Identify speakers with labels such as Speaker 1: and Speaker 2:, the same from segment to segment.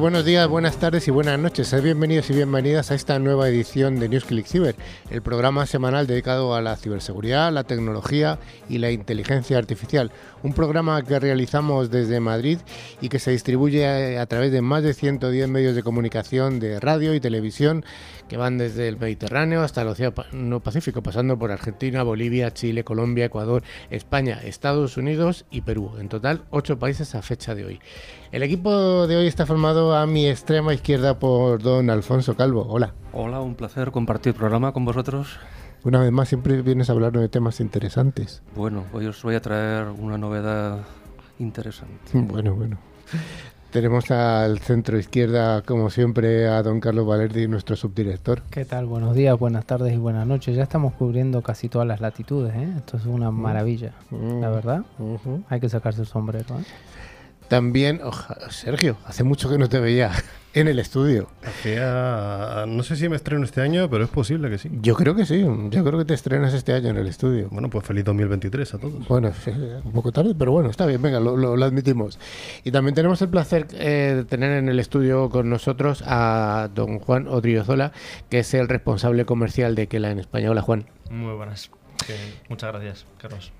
Speaker 1: Buenos días, buenas tardes y buenas noches. Bienvenidos y bienvenidas a esta nueva edición de NewsClick Cyber, el programa semanal dedicado a la ciberseguridad, la tecnología y la inteligencia artificial. Un programa que realizamos desde Madrid y que se distribuye a, través de más de 110 medios de comunicación de radio y televisión que van desde el Mediterráneo hasta el Océano Pacífico, pasando por Argentina, Bolivia, Chile, Colombia, Ecuador, España, Estados Unidos y Perú. En total, ocho países a fecha de hoy. El equipo de hoy está formado a mi extrema izquierda por don Alfonso Calvo. Hola.
Speaker 2: Hola, un placer compartir programa con vosotros.
Speaker 1: Una vez más, siempre vienes a hablarnos de temas interesantes.
Speaker 2: Bueno, hoy os voy a traer una novedad interesante.
Speaker 1: Bueno, bueno. Tenemos al centro izquierda, como siempre, a don Carlos Valerdi, nuestro subdirector.
Speaker 3: ¿Qué tal? Buenos días, buenas tardes y buenas noches. Ya estamos cubriendo casi todas las latitudes, ¿eh? Esto es una mm. maravilla, mm. la verdad. Hay que sacarse el sombrero, ¿eh?
Speaker 1: También, Sergio, hace mucho que no te veía en el estudio.
Speaker 4: Hacía, no sé si me estreno este año, pero es posible que sí.
Speaker 1: Yo creo que sí, yo creo que te estrenas este año en el estudio.
Speaker 4: Bueno, pues feliz 2023 a todos.
Speaker 1: Bueno, un poco tarde, pero bueno, está bien, venga, lo, admitimos. Y también tenemos el placer eh, de tener en el estudio con nosotros a don Juan Odriozola, que es el responsable comercial de Kela en España. Hola, Juan.
Speaker 5: Muy buenas. muchas gracias, Carlos.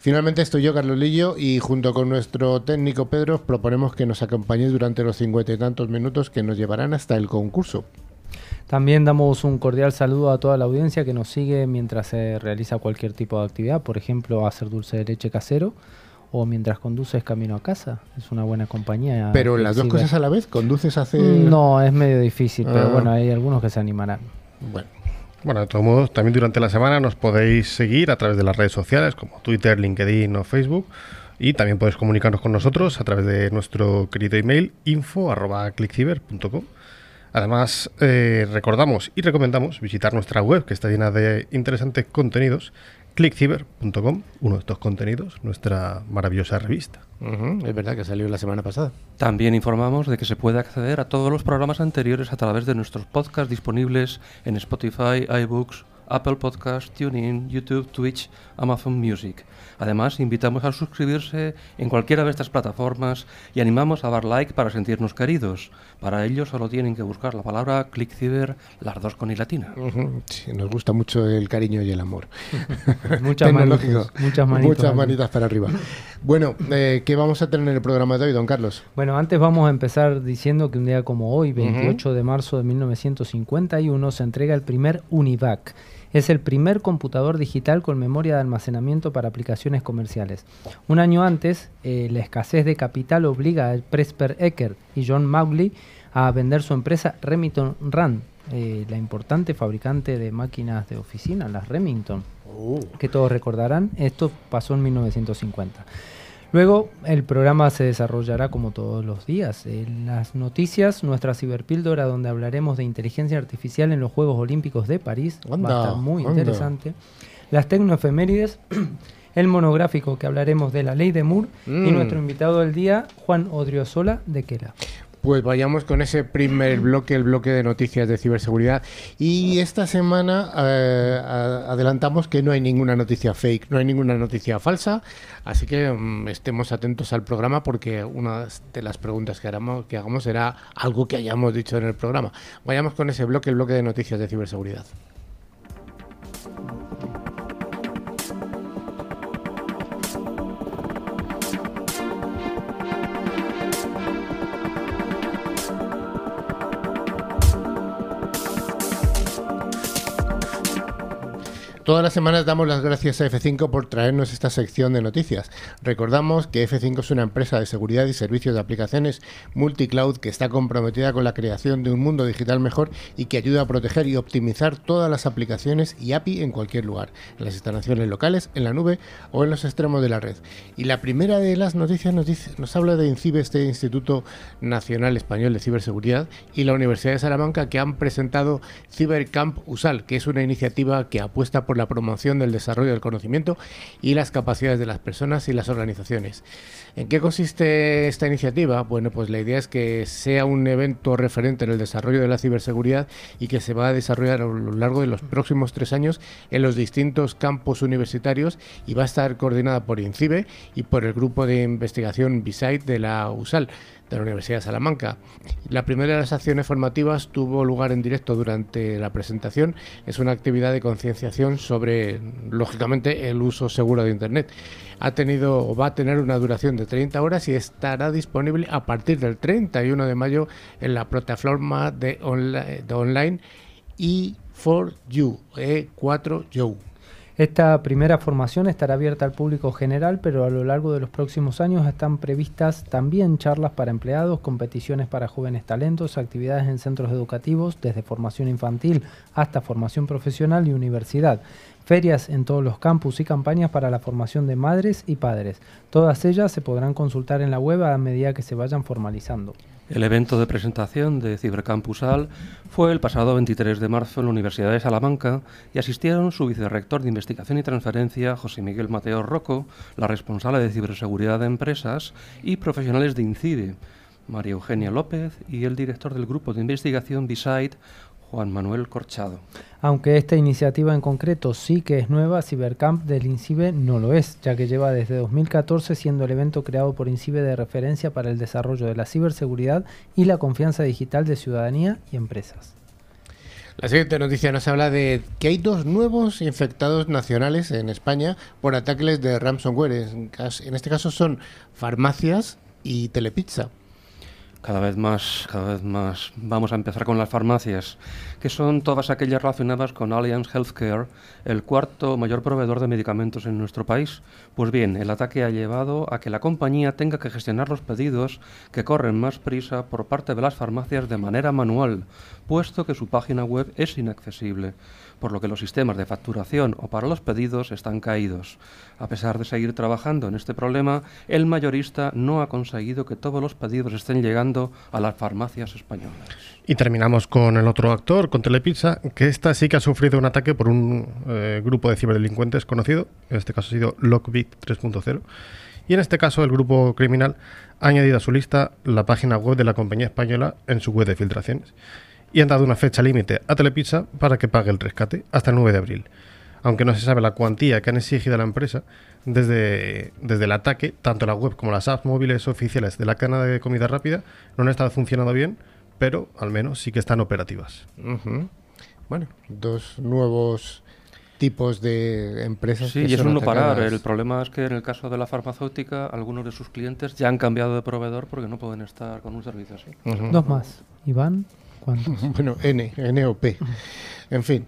Speaker 1: Finalmente estoy yo, Carlos Lillo, y junto con nuestro técnico Pedro proponemos que nos acompañéis durante los cincuenta y tantos minutos que nos llevarán hasta el concurso.
Speaker 3: También damos un cordial saludo a toda la audiencia que nos sigue mientras se realiza cualquier tipo de actividad, por ejemplo, hacer dulce de leche casero o mientras conduces camino a casa. Es una buena compañía.
Speaker 1: Pero las dos cosas a la vez, conduces a hacer...
Speaker 3: No, es medio difícil, pero ah. bueno, hay algunos que se animarán.
Speaker 4: Bueno. Bueno, de todos modos, también durante la semana nos podéis seguir a través de las redes sociales como Twitter, LinkedIn o Facebook. Y también podéis comunicarnos con nosotros a través de nuestro querido email info.clickciber.com. Además, eh, recordamos y recomendamos visitar nuestra web que está llena de interesantes contenidos clickciber.com, uno de estos contenidos, nuestra maravillosa revista.
Speaker 1: es verdad que salió la semana pasada.
Speaker 2: También informamos de que se puede acceder a todos los programas anteriores a través de nuestros podcasts disponibles en Spotify, iBooks, Apple Podcasts, TuneIn, YouTube, Twitch, Amazon Music. Además, invitamos a suscribirse en cualquiera de estas plataformas y animamos a dar like para sentirnos queridos. Para ello solo tienen que buscar la palabra ClickCiber, las dos con i latina.
Speaker 1: sí, nos gusta mucho el cariño y el amor.
Speaker 3: muchas, manitas, muchas,
Speaker 1: muchas manitas para arriba. Bueno, eh, ¿qué vamos a tener en el programa de hoy, don Carlos?
Speaker 3: Bueno, antes vamos a empezar diciendo que un día como hoy, 28 de marzo de 1951, se entrega el primer UNIVAC es el primer computador digital con memoria de almacenamiento para aplicaciones comerciales. Un año antes, eh, la escasez de capital obliga a Presper Ecker y John Maugley a vender su empresa Remington Rand, eh, la importante fabricante de máquinas de oficina, las Remington, oh. que todos recordarán. Esto pasó en 1950. Luego el programa se desarrollará como todos los días. En las noticias, nuestra ciberpíldora donde hablaremos de inteligencia artificial en los Juegos Olímpicos de París. Va a estar muy interesante. Las tecnoefemérides, el monográfico que hablaremos de la ley de Moore y mm. nuestro invitado del día, Juan Odriozola de Quela.
Speaker 1: Pues vayamos con ese primer bloque, el bloque de noticias de ciberseguridad. Y esta semana eh, adelantamos que no hay ninguna noticia fake, no hay ninguna noticia falsa. Así que mm, estemos atentos al programa porque una de las preguntas que, que hagamos será algo que hayamos dicho en el programa. Vayamos con ese bloque, el bloque de noticias de ciberseguridad. Todas las semanas damos las gracias a F5 por traernos esta sección de noticias. Recordamos que F5 es una empresa de seguridad y servicios de aplicaciones multicloud que está comprometida con la creación de un mundo digital mejor y que ayuda a proteger y optimizar todas las aplicaciones y API en cualquier lugar, en las instalaciones locales, en la nube o en los extremos de la red. Y la primera de las noticias nos, dice, nos habla de INCIBE, este Instituto Nacional Español de Ciberseguridad, y la Universidad de Salamanca que han presentado CyberCamp USAL, que es una iniciativa que apuesta por la promoción del desarrollo del conocimiento y las capacidades de las personas y las organizaciones. ¿En qué consiste esta iniciativa? Bueno, pues la idea es que sea un evento referente en el desarrollo de la ciberseguridad y que se va a desarrollar a lo largo de los próximos tres años en los distintos campos universitarios y va a estar coordinada por INCIBE y por el grupo de investigación BISITE de la USAL. De la Universidad de Salamanca. La primera de las acciones formativas tuvo lugar en directo durante la presentación. Es una actividad de concienciación sobre, lógicamente, el uso seguro de Internet. Ha tenido o va a tener una duración de 30 horas y estará disponible a partir del 31 de mayo en la plataforma de, online, de online E4U, E4U.
Speaker 3: Esta primera formación estará abierta al público general, pero a lo largo de los próximos años están previstas también charlas para empleados, competiciones para jóvenes talentos, actividades en centros educativos, desde formación infantil hasta formación profesional y universidad, ferias en todos los campus y campañas para la formación de madres y padres. Todas ellas se podrán consultar en la web a medida que se vayan formalizando.
Speaker 2: El evento de presentación de Cibercampusal fue el pasado 23 de marzo en la Universidad de Salamanca y asistieron su vicerrector de Investigación y Transferencia, José Miguel Mateo Rocco, la responsable de Ciberseguridad de Empresas y profesionales de INCIBE, María Eugenia López y el director del Grupo de Investigación Beside, Juan Manuel Corchado.
Speaker 3: Aunque esta iniciativa en concreto sí que es nueva, Cibercamp del INCIBE no lo es, ya que lleva desde 2014 siendo el evento creado por INCIBE de referencia para el desarrollo de la ciberseguridad y la confianza digital de ciudadanía y empresas.
Speaker 1: La siguiente noticia nos habla de que hay dos nuevos infectados nacionales en España por ataques de ransomware. En este caso son farmacias y telepizza.
Speaker 2: Cada vez más, cada vez más. Vamos a empezar con las farmacias, que son todas aquellas relacionadas con Allianz Healthcare, el cuarto mayor proveedor de medicamentos en nuestro país. Pues bien, el ataque ha llevado a que la compañía tenga que gestionar los pedidos que corren más prisa por parte de las farmacias de manera manual, puesto que su página web es inaccesible por lo que los sistemas de facturación o para los pedidos están caídos. A pesar de seguir trabajando en este problema, el mayorista no ha conseguido que todos los pedidos estén llegando a las farmacias españolas.
Speaker 4: Y terminamos con el otro actor, con Telepizza, que esta sí que ha sufrido un ataque por un eh, grupo de ciberdelincuentes conocido, en este caso ha sido Lockbit 3.0. Y en este caso el grupo criminal ha añadido a su lista la página web de la compañía española en su web de filtraciones y han dado una fecha límite a Telepizza para que pague el rescate hasta el 9 de abril. Aunque no se sabe la cuantía que han exigido a la empresa, desde, desde el ataque, tanto la web como las apps móviles oficiales de la cadena de comida rápida no han estado funcionando bien, pero al menos sí que están operativas.
Speaker 1: Bueno, dos nuevos tipos de empresas.
Speaker 2: Sí, y es un no parar. El problema es que en el caso de la farmacéutica, algunos de sus clientes ya han cambiado de proveedor porque no pueden estar con un servicio así.
Speaker 3: Dos más. Iván.
Speaker 1: Bueno, N, N o P. En fin.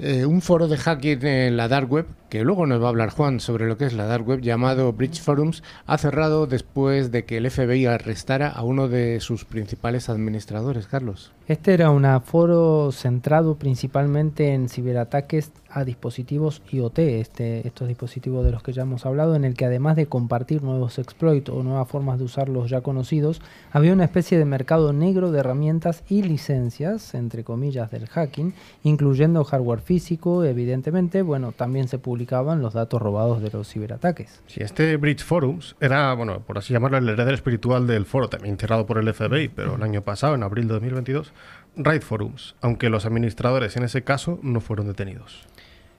Speaker 1: Eh, un foro de hacking en la dark web, que luego nos va a hablar Juan sobre lo que es la dark web, llamado Bridge Forums, ha cerrado después de que el FBI arrestara a uno de sus principales administradores, Carlos.
Speaker 3: Este era un foro centrado principalmente en ciberataques a dispositivos IoT, este, estos dispositivos de los que ya hemos hablado, en el que además de compartir nuevos exploits o nuevas formas de usarlos ya conocidos, había una especie de mercado negro de herramientas y licencias, entre comillas, del hacking, incluyendo hardware físico, evidentemente, bueno, también se publicaban los datos robados de los ciberataques.
Speaker 4: Sí, este Bridge Forums era, bueno, por así llamarlo, el heredero espiritual del foro, también cerrado por el FBI, pero el año pasado, en abril de 2022, Raid Forums, aunque los administradores en ese caso no fueron detenidos.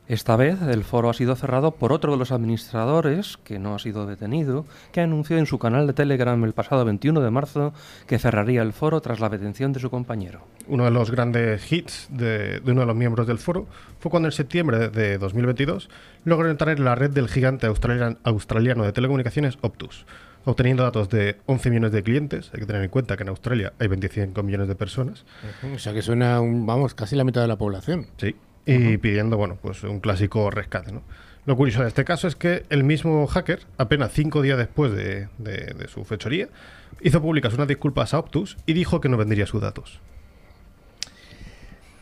Speaker 2: Esta vez el foro ha sido cerrado por otro de los administradores, que no ha sido detenido, que anunció en su canal de Telegram el pasado 21 de marzo que cerraría el foro tras la detención de su compañero.
Speaker 4: Uno de los grandes hits de, uno de los miembros del foro fue cuando en septiembre de 2022 logró entrar en la red del gigante australiano de telecomunicaciones Optus, obteniendo datos de 11 millones de clientes. Hay que tener en cuenta que en Australia hay 25 millones de personas.
Speaker 1: O sea que suena, un, vamos, casi la mitad de la población.
Speaker 4: Sí, y pidiendo, bueno, pues un clásico rescate, ¿no? Lo curioso de este caso es que el mismo hacker, apenas cinco días después de, de su fechoría, hizo públicas unas disculpas a Optus y dijo que no vendería sus datos.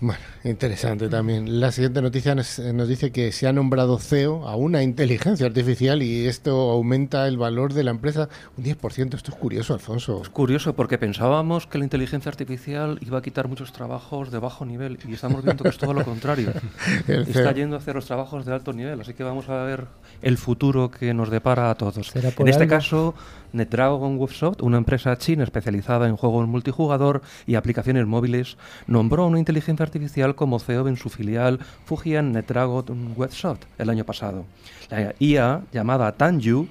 Speaker 1: Bueno, interesante también. La siguiente noticia nos, dice que se ha nombrado CEO a una inteligencia artificial y esto aumenta el valor de la empresa un 10%. Esto es curioso, Alfonso.
Speaker 2: Es curioso porque pensábamos que la inteligencia artificial iba a quitar muchos trabajos de bajo nivel y estamos viendo que es todo lo contrario. Está yendo a hacer los trabajos de alto nivel, así que vamos a ver el futuro que nos depara a todos. En este caso, NetDragon Websoft, una empresa china especializada en juegos multijugador y aplicaciones móviles, nombró a una inteligencia artificial como CEO en su filial Fujian NetDragon Websoft el año pasado. La IA, llamada Tanju,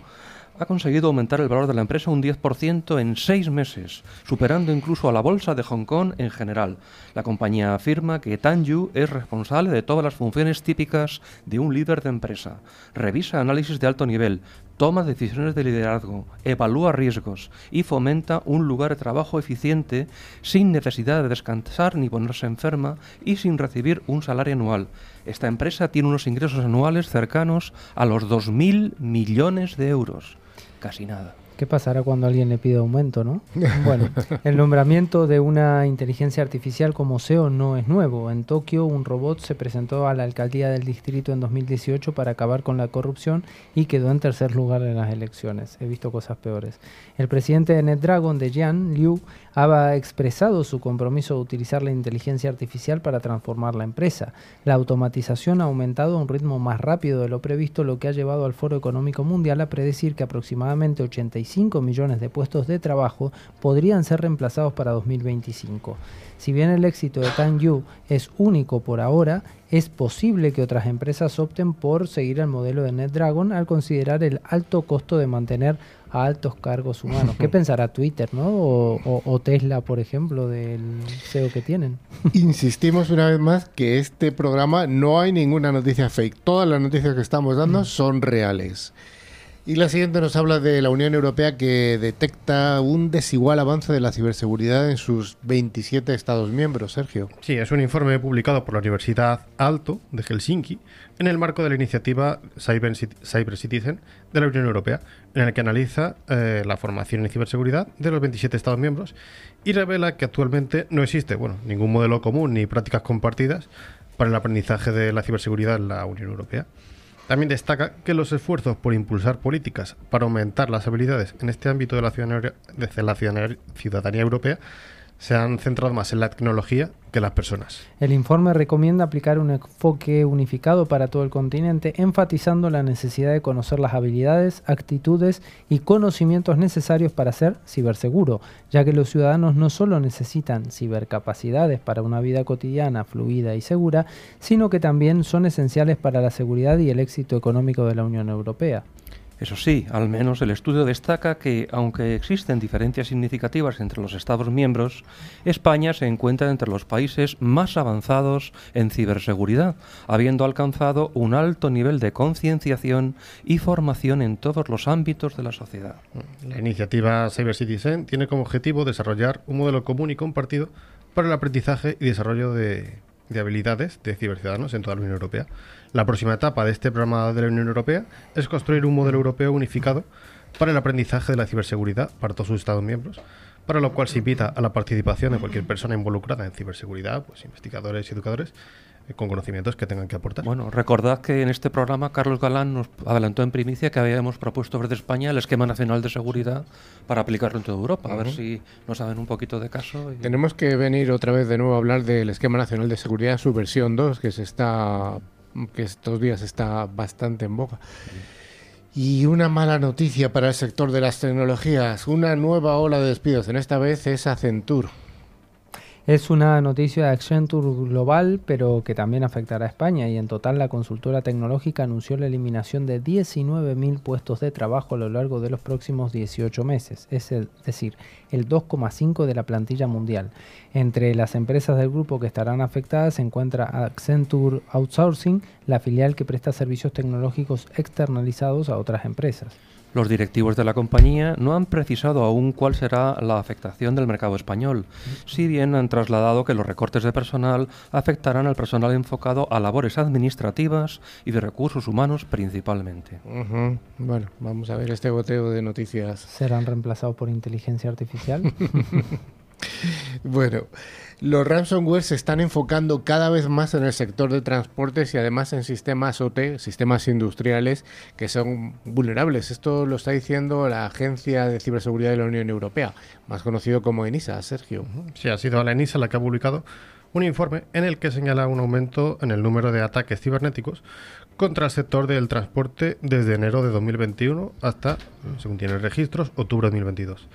Speaker 2: ha conseguido aumentar el valor de la empresa un 10% en seis meses, superando incluso a la bolsa de Hong Kong en general. La compañía afirma que Tanju es responsable de todas las funciones típicas de un líder de empresa. Revisa análisis de alto nivel, toma decisiones de liderazgo, evalúa riesgos y fomenta un lugar de trabajo eficiente sin necesidad de descansar ni ponerse enferma y sin recibir un salario anual. Esta empresa tiene unos ingresos anuales cercanos a los 2.000 millones de euros. Casi nada.
Speaker 3: ¿Qué pasará cuando alguien le pide aumento, no? Bueno, el nombramiento de una inteligencia artificial como SEO no es nuevo. En Tokio, un robot se presentó a la alcaldía del distrito en 2018 para acabar con la corrupción y quedó en tercer lugar en las elecciones. He visto cosas peores. El presidente de NetDragon, de Jian Liu, ha expresado su compromiso de utilizar la inteligencia artificial para transformar la empresa. La automatización ha aumentado a un ritmo más rápido de lo previsto, lo que ha llevado al Foro Económico Mundial a predecir que aproximadamente 85 millones de puestos de trabajo podrían ser reemplazados para 2025. Si bien el éxito de Yu es único por ahora, es posible que otras empresas opten por seguir el modelo de NetDragon al considerar el alto costo de mantener a altos cargos humanos. ¿Qué pensará Twitter, no? O, Tesla, por ejemplo, del SEO que tienen.
Speaker 1: Insistimos una vez más que este programa no hay ninguna noticia fake. Todas las noticias que estamos dando mm. son reales. Y la siguiente nos habla de la Unión Europea que detecta un desigual avance de la ciberseguridad en sus 27 Estados miembros, Sergio.
Speaker 4: Sí, es un informe publicado por la Universidad Alto de Helsinki en el marco de la iniciativa Cyber, Citizen de la Unión Europea, en el que analiza eh, la formación en ciberseguridad de los 27 Estados miembros y revela que actualmente no existe bueno, ningún modelo común ni prácticas compartidas para el aprendizaje de la ciberseguridad en la Unión Europea. También destaca que los esfuerzos por impulsar políticas para aumentar las habilidades en este ámbito de la ciudadanía, europea se han centrado más en la tecnología que las personas.
Speaker 3: El informe recomienda aplicar un enfoque unificado para todo el continente, enfatizando la necesidad de conocer las habilidades, actitudes y conocimientos necesarios para ser ciberseguro, ya que los ciudadanos no solo necesitan cibercapacidades para una vida cotidiana fluida y segura, sino que también son esenciales para la seguridad y el éxito económico de la Unión Europea.
Speaker 2: Eso sí, al menos el estudio destaca que, aunque existen diferencias significativas entre los Estados miembros, España se encuentra entre los países más avanzados en ciberseguridad, habiendo alcanzado un alto nivel de concienciación y formación en todos los ámbitos de la sociedad.
Speaker 4: La iniciativa Cyber Citizen tiene como objetivo desarrollar un modelo común y compartido para el aprendizaje y desarrollo de, de habilidades de ciberciudadanos en toda la Unión Europea. La próxima etapa de este programa de la Unión Europea es construir un modelo europeo unificado para el aprendizaje de la ciberseguridad para todos sus Estados miembros, para lo cual se invita a la participación de cualquier persona involucrada en ciberseguridad, pues investigadores y educadores, eh, con conocimientos que tengan que aportar.
Speaker 2: Bueno, recordad que en este programa Carlos Galán nos adelantó en primicia que habíamos propuesto desde España el esquema nacional de seguridad para aplicarlo en toda Europa. A ver si nos saben un poquito de caso.
Speaker 1: Tenemos que venir otra vez de nuevo a hablar del esquema nacional de seguridad, su versión 2, que se está que estos días está bastante en boca. Y una mala noticia para el sector de las tecnologías. Una nueva ola de despidos, en esta vez es Accenture.
Speaker 3: Es una noticia de Accenture global, pero que también afectará a España y en total la consultora tecnológica anunció la eliminación de 19.000 puestos de trabajo a lo largo de los próximos 18 meses, es decir, el 2,5 de la plantilla mundial. Entre las empresas del grupo que estarán afectadas se encuentra Accenture Outsourcing, la filial que presta servicios tecnológicos externalizados a otras empresas.
Speaker 2: Los directivos de la compañía no han precisado aún cuál será la afectación del mercado español, si bien han trasladado que los recortes de personal afectarán al personal enfocado a labores administrativas y de recursos humanos principalmente.
Speaker 1: Bueno, vamos a ver este goteo de noticias.
Speaker 3: ¿Serán reemplazados por inteligencia artificial?
Speaker 1: bueno, los ransomware se están enfocando cada vez más en el sector de transportes y además en sistemas OT, sistemas industriales que son vulnerables. Esto lo está diciendo la Agencia de Ciberseguridad de la Unión Europea, más conocido como ENISA, Sergio.
Speaker 4: Sí, ha sido la ENISA la que ha publicado un informe en el que señala un aumento en el número de ataques cibernéticos contra el sector del transporte desde enero de 2021 hasta, según tiene registros, octubre de 2022.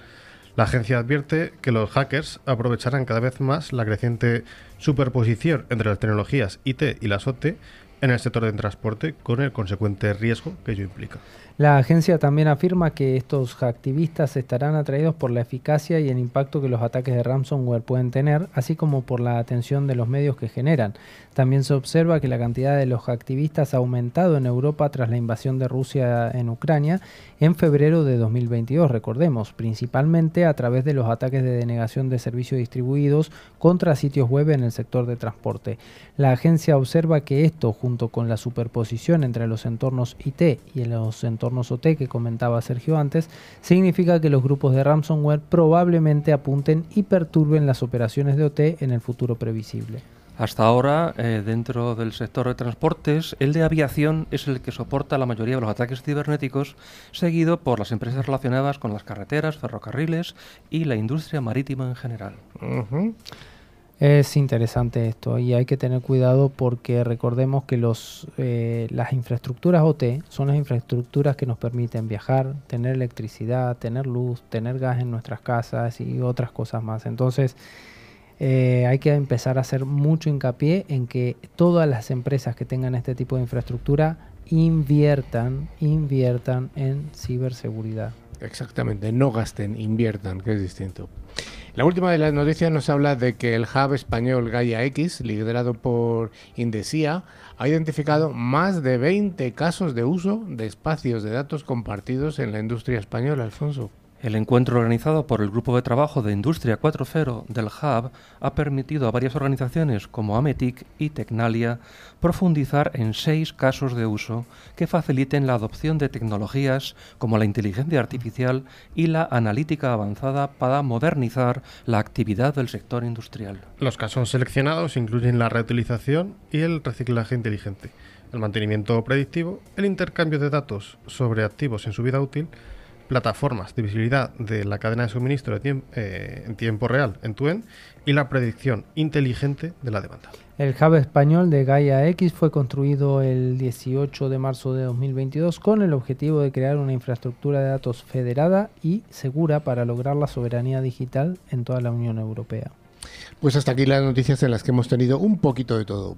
Speaker 4: La agencia advierte que los hackers aprovecharán cada vez más la creciente superposición entre las tecnologías IT y las OT en el sector del transporte con el consecuente riesgo que ello implica.
Speaker 3: La agencia también afirma que estos activistas estarán atraídos por la eficacia y el impacto que los ataques de ransomware pueden tener, así como por la atención de los medios que generan. También se observa que la cantidad de los activistas ha aumentado en Europa tras la invasión de Rusia en Ucrania en febrero de 2022, recordemos, principalmente a través de los ataques de denegación de servicios distribuidos contra sitios web en el sector de transporte. La agencia observa que esto, junto con la superposición entre los entornos IT y los entornos OT que comentaba Sergio antes, significa que los grupos de ransomware probablemente apunten y perturben las operaciones de OT en el futuro previsible.
Speaker 2: Hasta ahora, eh, dentro del sector de transportes, el de aviación es el que soporta la mayoría de los ataques cibernéticos, seguido por las empresas relacionadas con las carreteras, ferrocarriles y la industria marítima en general.
Speaker 3: Es interesante esto y hay que tener cuidado porque recordemos que los, eh, las infraestructuras OT son las infraestructuras que nos permiten viajar, tener electricidad, tener luz, tener gas en nuestras casas y otras cosas más. Entonces, eh, hay que empezar a hacer mucho hincapié en que todas las empresas que tengan este tipo de infraestructura inviertan, inviertan en ciberseguridad.
Speaker 1: Exactamente, no gasten, inviertan, que es distinto. La última de las noticias nos habla de que el hub español Gaia X, liderado por Indesia, ha identificado más de 20 casos de uso de espacios de datos compartidos en la industria española, Alfonso.
Speaker 2: El encuentro organizado por el Grupo de Trabajo de Industria 4.0 del Hub ha permitido a varias organizaciones como Ametic y Tecnalia profundizar en seis casos de uso que faciliten la adopción de tecnologías como la inteligencia artificial y la analítica avanzada para modernizar la actividad del sector industrial.
Speaker 4: Los casos seleccionados incluyen la reutilización y el reciclaje inteligente, el mantenimiento predictivo, el intercambio de datos sobre activos en su vida útil, plataformas de visibilidad de la cadena de suministro eh, en tiempo real en TUEN y la predicción inteligente de la demanda.
Speaker 3: El hub español de Gaia X fue construido el 18 de marzo de 2022 con el objetivo de crear una infraestructura de datos federada y segura para lograr la soberanía digital en toda la Unión Europea.
Speaker 1: Pues hasta aquí las noticias en las que hemos tenido un poquito de todo.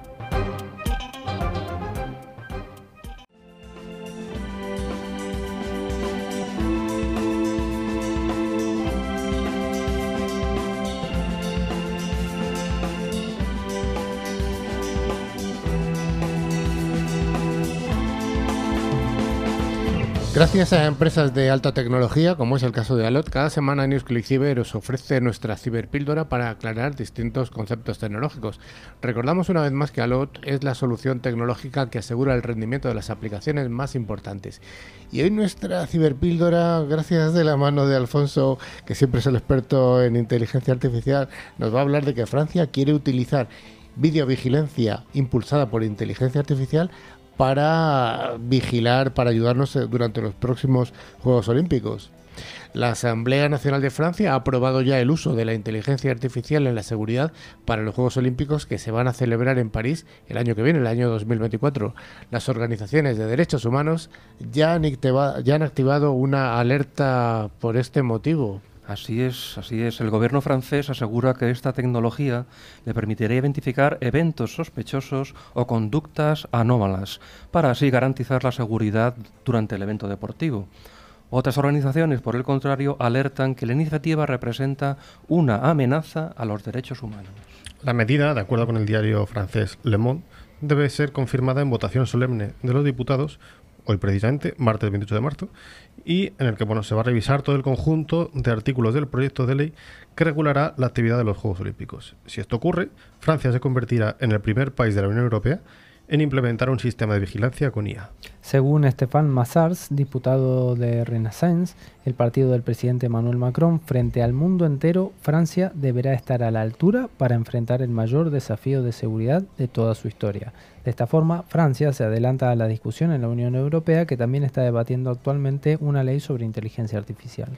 Speaker 1: Gracias a empresas de alta tecnología, como es el caso de Alot, cada semana NewsClick os ofrece nuestra ciberpíldora para aclarar distintos conceptos tecnológicos. Recordamos una vez más que Alot es la solución tecnológica que asegura el rendimiento de las aplicaciones más importantes. Y hoy nuestra ciberpíldora, gracias de la mano de Alfonso, que siempre es el experto en inteligencia artificial, nos va a hablar de que Francia quiere utilizar videovigilancia impulsada por inteligencia artificial para vigilar, para ayudarnos eh, durante los próximos Juegos Olímpicos. La Asamblea Nacional de Francia ha aprobado ya el uso de la inteligencia artificial en la seguridad para los Juegos Olímpicos que se van a celebrar en París el año que viene, el año 2024. Las organizaciones de derechos humanos ya han, ya han activado una alerta por este motivo.
Speaker 2: Así es, así es. El gobierno francés asegura que esta tecnología le permitirá identificar eventos sospechosos o conductas anómalas, para así garantizar la seguridad durante el evento deportivo. Otras organizaciones, por el contrario, alertan que la iniciativa representa una amenaza a los derechos humanos.
Speaker 4: La medida, de acuerdo con el diario francés Le Monde, debe ser confirmada en votación solemne de los diputados hoy precisamente, martes 28 de marzo, y en el que bueno, se va a revisar todo el conjunto de artículos del proyecto de ley que regulará la actividad de los Juegos Olímpicos. Si esto ocurre, Francia se convertirá en el primer país de la Unión Europea en implementar un sistema de vigilancia con IA.
Speaker 3: Según Stéphane Massars, diputado de Renaissance, el partido del presidente Emmanuel Macron, frente al mundo entero, Francia deberá estar a la altura para enfrentar el mayor desafío de seguridad de toda su historia. De esta forma, Francia se adelanta a la discusión en la Unión Europea que también está debatiendo actualmente una ley sobre inteligencia artificial.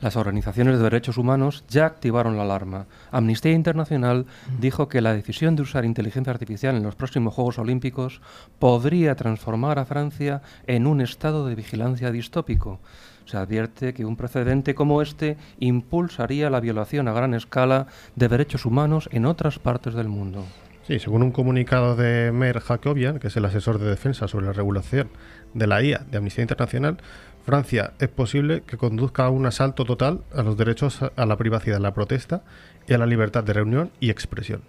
Speaker 2: Las organizaciones de derechos humanos ya activaron la alarma. Amnistía Internacional dijo que la decisión de usar inteligencia artificial en los próximos Juegos Olímpicos podría transformar a Francia en un estado de vigilancia distópico. Se advierte que un precedente como este impulsaría la violación a gran escala de derechos humanos en otras partes del mundo.
Speaker 4: Sí, según un comunicado de Mer Jacobian, que es el asesor de defensa sobre la regulación de la IA de Amnistía Internacional, Francia es posible que conduzca a un asalto total a los derechos a la privacidad, la protesta y a la libertad de reunión y expresión.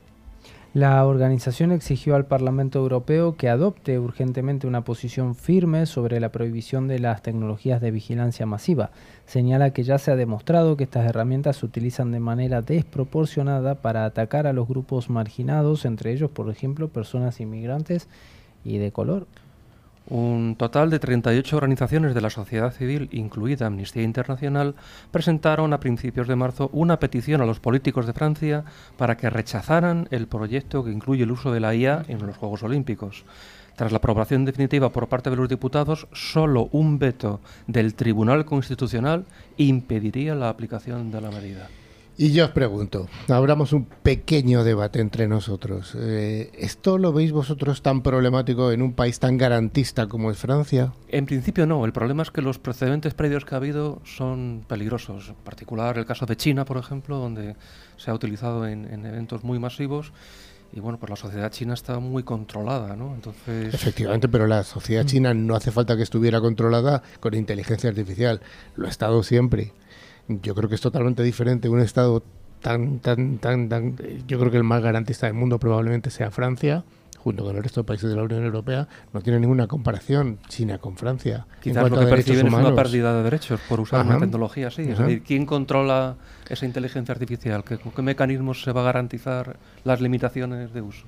Speaker 3: La organización exigió al Parlamento Europeo que adopte urgentemente una posición firme sobre la prohibición de las tecnologías de vigilancia masiva. Señala que ya se ha demostrado que estas herramientas se utilizan de manera desproporcionada para atacar a los grupos marginados, entre ellos, por ejemplo, personas inmigrantes y de color.
Speaker 2: Un total de 38 organizaciones de la sociedad civil, incluida Amnistía Internacional, presentaron a principios de marzo una petición a los políticos de Francia para que rechazaran el proyecto que incluye el uso de la IA en los Juegos Olímpicos. Tras la aprobación definitiva por parte de los diputados, solo un veto del Tribunal Constitucional impediría la aplicación de la medida.
Speaker 1: Y yo os pregunto, abramos un pequeño debate entre nosotros. Eh, ¿Esto lo veis vosotros tan problemático en un país tan garantista como es Francia?
Speaker 2: En principio no. El problema es que los precedentes previos que ha habido son peligrosos. En particular el caso de China, por ejemplo, donde se ha utilizado en, en eventos muy masivos y bueno, pues la sociedad china está muy controlada, ¿no? Entonces...
Speaker 1: Efectivamente, pero la sociedad china no hace falta que estuviera controlada con inteligencia artificial. Lo ha estado siempre. Yo creo que es totalmente diferente un Estado tan, tan, tan, tan... Yo creo que el más garantista del mundo probablemente sea Francia, junto con el resto de países de la Unión Europea, no tiene ninguna comparación China con Francia.
Speaker 2: Quizás lo que perciben es una pérdida de derechos por usar
Speaker 1: Ajá.
Speaker 2: una tecnología así. Es decir, ¿quién controla esa inteligencia artificial? ¿Qué, ¿Con qué mecanismos se va a garantizar las limitaciones de uso?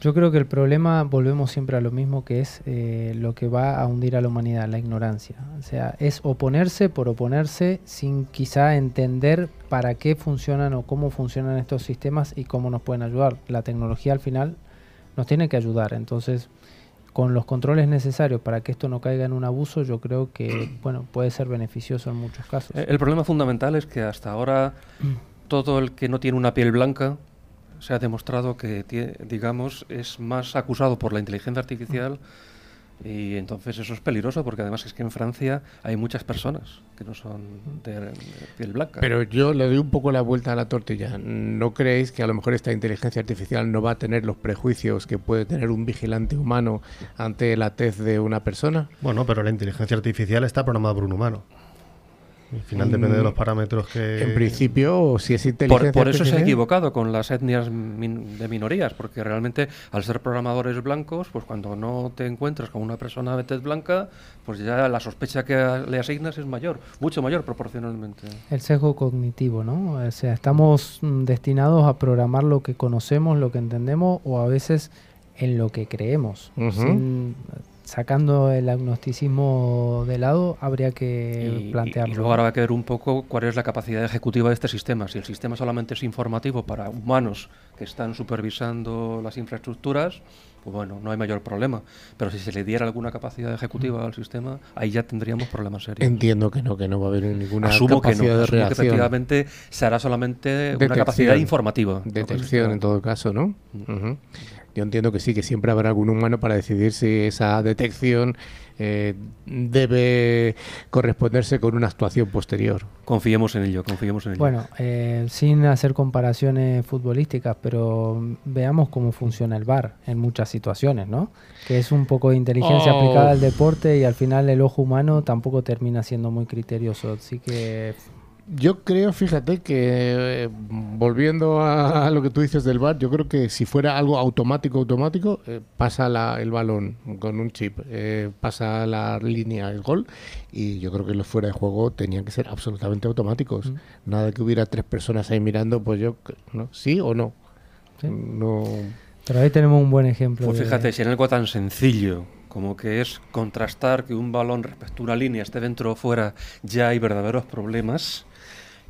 Speaker 3: Yo creo que el problema, volvemos siempre a lo mismo, que es eh, lo que va a hundir a la humanidad, la ignorancia. O sea, es oponerse por oponerse sin quizá entender para qué funcionan o cómo funcionan estos sistemas y cómo nos pueden ayudar. La tecnología al final nos tiene que ayudar, entonces con los controles necesarios para que esto no caiga en un abuso, yo creo que bueno puede ser beneficioso en muchos casos.
Speaker 2: Eh, El problema fundamental es que hasta ahora todo el que no tiene una piel blanca se ha demostrado que, digamos, es más acusado por la inteligencia artificial y entonces eso es peligroso porque además es que en Francia hay muchas personas que no son de, de piel blanca.
Speaker 1: Pero yo le doy un poco la vuelta a la tortilla. ¿No creéis que a lo mejor esta inteligencia artificial no va a tener los prejuicios que puede tener un vigilante humano ante la tez de una persona?
Speaker 4: Bueno, pero la inteligencia artificial está programada por un humano. Al final depende de los parámetros que...
Speaker 1: En principio, si es inteligencia
Speaker 2: Por, por eso se ha equivocado con las etnias min- de minorías, porque realmente al ser programadores blancos, pues cuando no te encuentras con una persona de tez blanca, pues ya la sospecha que le asignas es mayor, mucho mayor proporcionalmente.
Speaker 3: El sesgo cognitivo, ¿no? O sea, estamos mm, destinados a programar lo que conocemos, lo que entendemos o a veces en lo que creemos.
Speaker 1: Ujú.
Speaker 3: Sin- sacando el agnosticismo de lado, habría que
Speaker 2: Y,
Speaker 3: plantearlo.
Speaker 2: y luego ahora hay que ver un poco cuál es la capacidad ejecutiva de este sistema. Si el sistema solamente es informativo para humanos que están supervisando las infraestructuras, pues bueno, no hay mayor problema. Pero si se le diera alguna capacidad ejecutiva al sistema, ahí ya tendríamos problemas serios.
Speaker 1: Entiendo que no, que no va a haber ninguna
Speaker 2: asumo que no,
Speaker 1: capacidad de
Speaker 2: asumo que efectivamente se hará solamente una capacidad informativa.
Speaker 1: Detección en todo caso, ¿no?
Speaker 2: Mm.
Speaker 1: Yo entiendo que sí, que siempre habrá algún humano para decidir si esa detección eh, debe corresponderse con una actuación posterior.
Speaker 2: Confiemos en ello, confiemos en ello.
Speaker 3: Bueno, eh, sin hacer comparaciones futbolísticas, pero veamos cómo funciona el VAR en muchas situaciones, ¿no? Que es un poco de inteligencia
Speaker 1: Oh.
Speaker 3: aplicada al deporte y al final el ojo humano tampoco termina siendo muy criterioso. Así que
Speaker 1: Yo creo, fíjate, que eh, volviendo a, a lo que tú dices del bar, yo creo que si fuera algo automático, automático, eh, pasa la- el balón con un chip, eh, pasa la línea, el gol, y yo creo que los fuera de juego tenían que ser absolutamente automáticos. Nada de que hubiera tres personas ahí mirando, pues yo, ¿no? ¿Sí o no?
Speaker 3: Sí.
Speaker 1: No.
Speaker 3: Pero ahí tenemos un buen ejemplo.
Speaker 2: Pues
Speaker 3: de-
Speaker 2: fíjate, si en algo tan sencillo como que es contrastar que un balón respecto a una línea esté dentro o fuera, ya hay verdaderos problemas.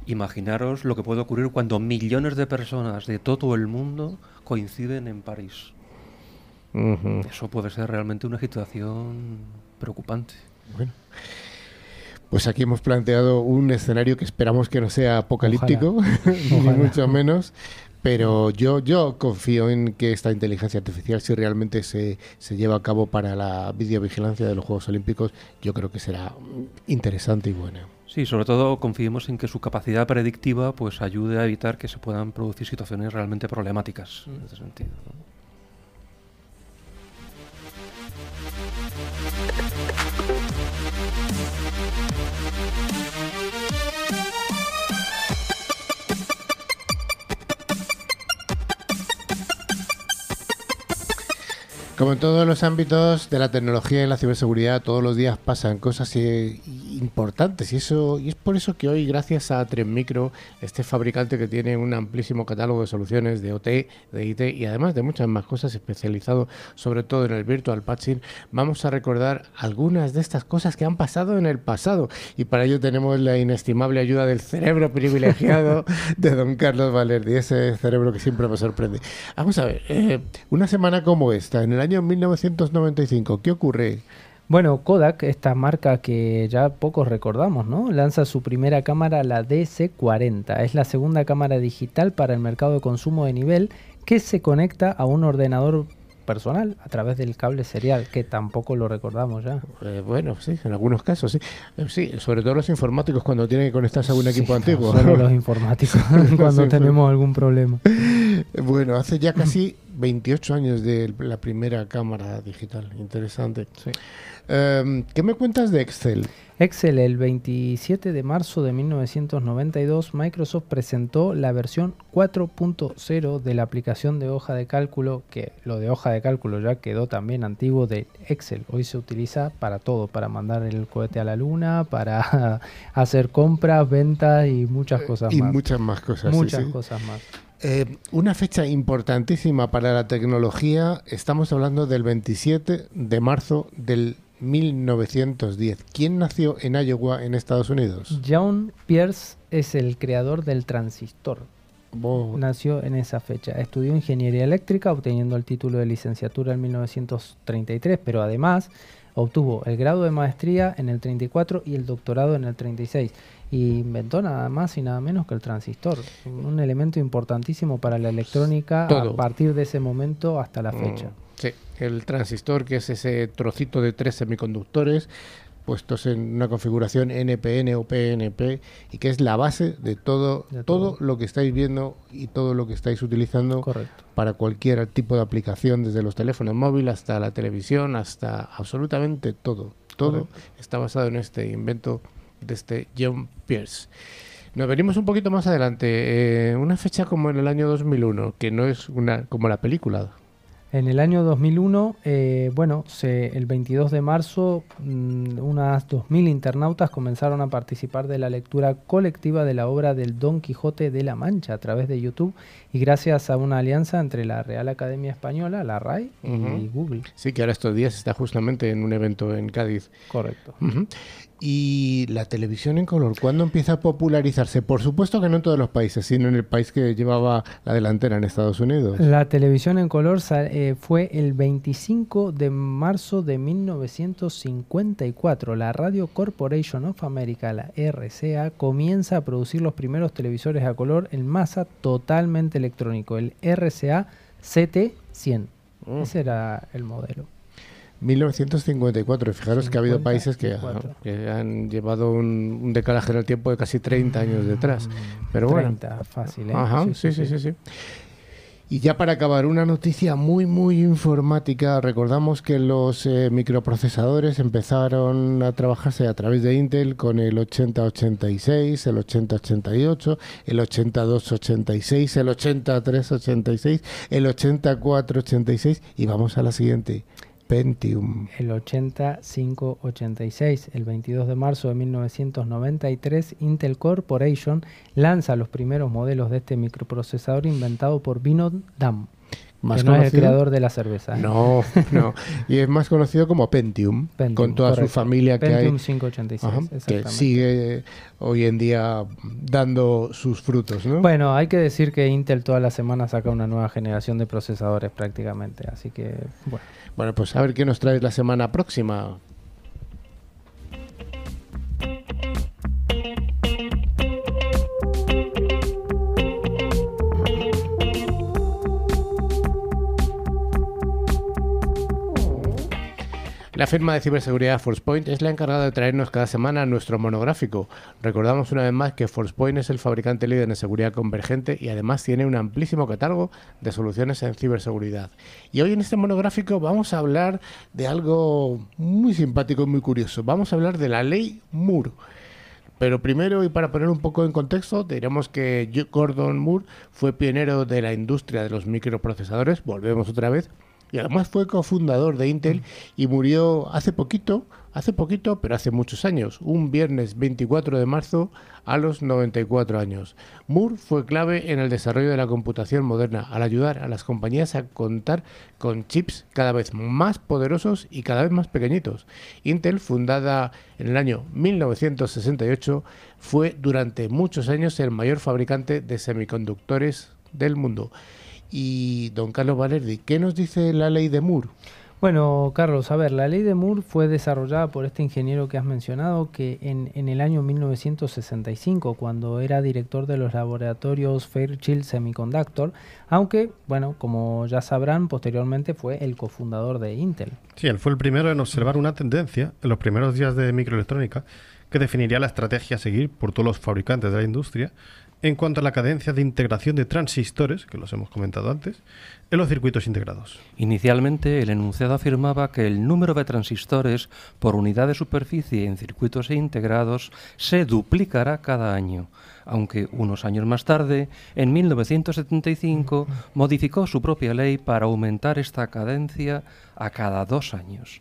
Speaker 2: Imaginaros lo que puede ocurrir cuando millones de personas de todo el mundo coinciden en París.
Speaker 1: Ujú.
Speaker 2: Eso puede ser realmente una situación preocupante.
Speaker 1: Bueno. Pues aquí hemos planteado un escenario que esperamos que no sea apocalíptico, ni
Speaker 3: Ojalá.
Speaker 1: mucho menos, pero yo, yo confío en que esta inteligencia artificial, si realmente se, se lleva a cabo para la videovigilancia de los Juegos Olímpicos, yo creo que será interesante y buena.
Speaker 2: Sí, sobre todo confiemos en que su capacidad predictiva pues ayude a evitar que se puedan producir situaciones realmente problemáticas en este sentido. ¿no?
Speaker 1: Como en todos los ámbitos de la tecnología y la ciberseguridad, todos los días pasan cosas eh, importantes y eso y es por eso que hoy, gracias a Tren Micro, este fabricante que tiene un amplísimo catálogo de soluciones de OT, de IT y además de muchas más cosas especializado sobre todo en el virtual patching, vamos a recordar algunas de estas cosas que han pasado en el pasado y para ello tenemos la inestimable ayuda del cerebro privilegiado de don Carlos Valerdi, ese cerebro que siempre me sorprende. Vamos a ver, eh, una semana como esta, en el año 1995, ¿qué ocurre?
Speaker 3: Bueno, Kodak, esta marca que ya pocos recordamos, ¿no? Lanza su primera cámara, la DC40. Es la segunda cámara digital para el mercado de consumo de nivel que se conecta a un ordenador personal a través del cable serial, que tampoco lo recordamos ya.
Speaker 1: Eh, bueno, sí, en algunos casos, sí. Eh, sí, sobre todo los informáticos cuando tienen que conectarse a un equipo
Speaker 3: Sí,
Speaker 1: antiguo.
Speaker 3: Solo los informáticos cuando tenemos algún problema.
Speaker 1: Bueno, hace ya casi 28 años de la primera cámara digital. Interesante.
Speaker 3: Sí.
Speaker 1: Eh, ¿Qué me cuentas de Excel?
Speaker 3: Excel, el 27 de marzo de 1992, Microsoft presentó la versión 4.0 de la aplicación de hoja de cálculo, que lo de hoja de cálculo ya quedó también antiguo de Excel. Hoy se utiliza para todo, para mandar el cohete a la luna, para hacer compras, ventas y muchas cosas
Speaker 1: y
Speaker 3: más.
Speaker 1: muchas más cosas.
Speaker 3: muchas
Speaker 1: sí.
Speaker 3: cosas más.
Speaker 1: Eh, una fecha importantísima para la tecnología, estamos hablando del 27 de marzo del 1910. ¿Quién nació en Iowa, en Estados Unidos?
Speaker 3: John Pierce es el creador del transistor.
Speaker 1: Oh,
Speaker 3: Nació en esa fecha. Estudió ingeniería eléctrica, obteniendo el título de licenciatura en 1933, pero además obtuvo el grado de maestría en el 34 y el doctorado en el 36. Y inventó nada más y nada menos que el transistor, un elemento importantísimo para la electrónica
Speaker 1: Todo.
Speaker 3: a partir de ese momento hasta la fecha.
Speaker 1: Mm, Sí, el transistor, que es ese trocito de tres semiconductores puestos en una configuración NPN o PNP y que es la base de todo,
Speaker 3: De
Speaker 1: todo
Speaker 3: todo.
Speaker 1: lo que estáis viendo y todo lo que estáis utilizando
Speaker 3: Correcto.
Speaker 1: para cualquier tipo de aplicación, desde los teléfonos móviles hasta la televisión, hasta absolutamente todo. Todo
Speaker 3: Correcto.
Speaker 1: está basado en este invento de este John Pierce. Nos venimos un poquito más adelante, eh, una fecha como en el año 2001, que no es una como la película.
Speaker 3: En el año 2001, eh, bueno, se- el 22 de marzo, mm, unas 2.000 internautas comenzaron a participar de la lectura colectiva de la obra del Don Quijote de la Mancha a través de YouTube y gracias a una alianza entre la Real Academia Española, la RAI, y
Speaker 1: Ujú.
Speaker 3: Google.
Speaker 1: Sí, que ahora estos días está justamente en un evento en Cádiz.
Speaker 3: Correcto.
Speaker 1: Ujú. Y la televisión en color, ¿cuándo empieza a popularizarse? Por supuesto que no en todos los países, sino en el país que llevaba la delantera en Estados Unidos.
Speaker 3: La televisión en color eh, fue el 25 de marzo de 1954. La Radio Corporation of America, la RCA, comienza a producir los primeros televisores a color en masa totalmente electrónico, el RCA CT100.
Speaker 1: Mm.
Speaker 3: Ese era el modelo.
Speaker 1: 1954, fijaros que ha habido países que,
Speaker 3: 54.
Speaker 1: que han llevado un, un decalaje en el tiempo de casi 30 años detrás. Pero bueno,
Speaker 3: 30, fácil, ¿eh?
Speaker 1: Ajá, sí, sí, sí, sí. Y ya para acabar, una noticia muy, muy informática. Recordamos que los eh, microprocesadores empezaron a trabajarse a través de Intel con el 8086, el 8088, el 8286, el 8386, el 8486 y vamos a la siguiente, Pentium.
Speaker 3: El 8586, el 22 de marzo de 1993, Intel Corporation lanza los primeros modelos de este microprocesador inventado por Vinod Dam,
Speaker 1: Más
Speaker 3: que no es el creador de la cerveza. ¿eh?
Speaker 1: No, no. Y es más conocido como Pentium,
Speaker 3: Pentium,
Speaker 1: con toda
Speaker 3: correcto.
Speaker 1: su familia que hay.
Speaker 3: Pentium 586,
Speaker 1: Ajá, que sigue hoy en día dando sus frutos, ¿no?
Speaker 3: Bueno, hay que decir que Intel toda la semana saca una nueva generación de procesadores prácticamente, así que bueno.
Speaker 1: Bueno, pues a ver qué nos traes la semana próxima. La firma de ciberseguridad ForcePoint es la encargada de traernos cada semana nuestro monográfico. Recordamos una vez más que ForcePoint es el fabricante líder en seguridad convergente y además tiene un amplísimo catálogo de soluciones en ciberseguridad. Y hoy en este monográfico vamos a hablar de algo muy simpático y muy curioso. Vamos a hablar de la ley Moore. Pero primero, y para poner un poco en contexto, diremos que Gordon Moore fue pionero de la industria de los microprocesadores, volvemos otra vez, y además fue cofundador de Intel y murió hace poquito, hace poquito, pero hace muchos años, un viernes 24 de marzo a los 94 años. Moore fue clave en el desarrollo de la computación moderna al ayudar a las compañías a contar con chips cada vez más poderosos y cada vez más pequeñitos. Intel, fundada en el año 1968, fue durante muchos años el mayor fabricante de semiconductores del mundo. Y don Carlos Valerdi, ¿qué nos dice la ley de Moore?
Speaker 3: Bueno, Carlos, a ver, la ley de Moore fue desarrollada por este ingeniero que has mencionado que en, en, el año 1965, cuando era director de los laboratorios Fairchild Semiconductor, aunque, bueno, como ya sabrán, posteriormente fue el cofundador de Intel.
Speaker 4: Sí, él fue el primero en observar una tendencia en los primeros días de microelectrónica que definiría la estrategia a seguir por todos los fabricantes de la industria en cuanto a la cadencia de integración de transistores, que los hemos comentado antes, en los circuitos integrados.
Speaker 2: Inicialmente, el enunciado afirmaba que el número de transistores por unidad de superficie en circuitos integrados se duplicará cada año, aunque unos años más tarde, en 1975, modificó su propia ley para aumentar esta cadencia a cada dos años.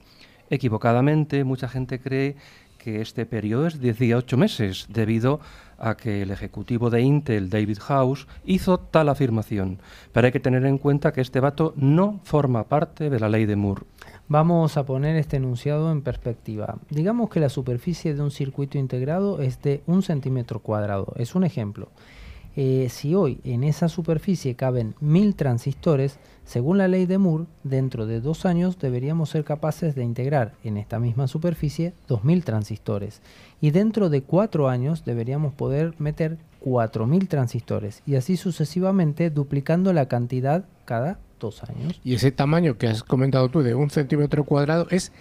Speaker 2: Equivocadamente, mucha gente cree que este periodo es 18 meses, debido a que el ejecutivo de Intel, David House, hizo tal afirmación. Pero hay que tener en cuenta que este dato no forma parte de la ley de Moore.
Speaker 3: Vamos a poner este enunciado en perspectiva. Digamos que la superficie de un circuito integrado es de un centímetro cuadrado. Es un ejemplo. Eh, si hoy en esa superficie caben mil transistores, según la ley de Moore, dentro de dos años deberíamos ser capaces de integrar en esta misma superficie 2.000 transistores. Y dentro de cuatro años deberíamos poder meter 4.000 transistores. Y así sucesivamente duplicando la cantidad cada dos años.
Speaker 1: Y ese tamaño que has comentado tú de un centímetro cuadrado es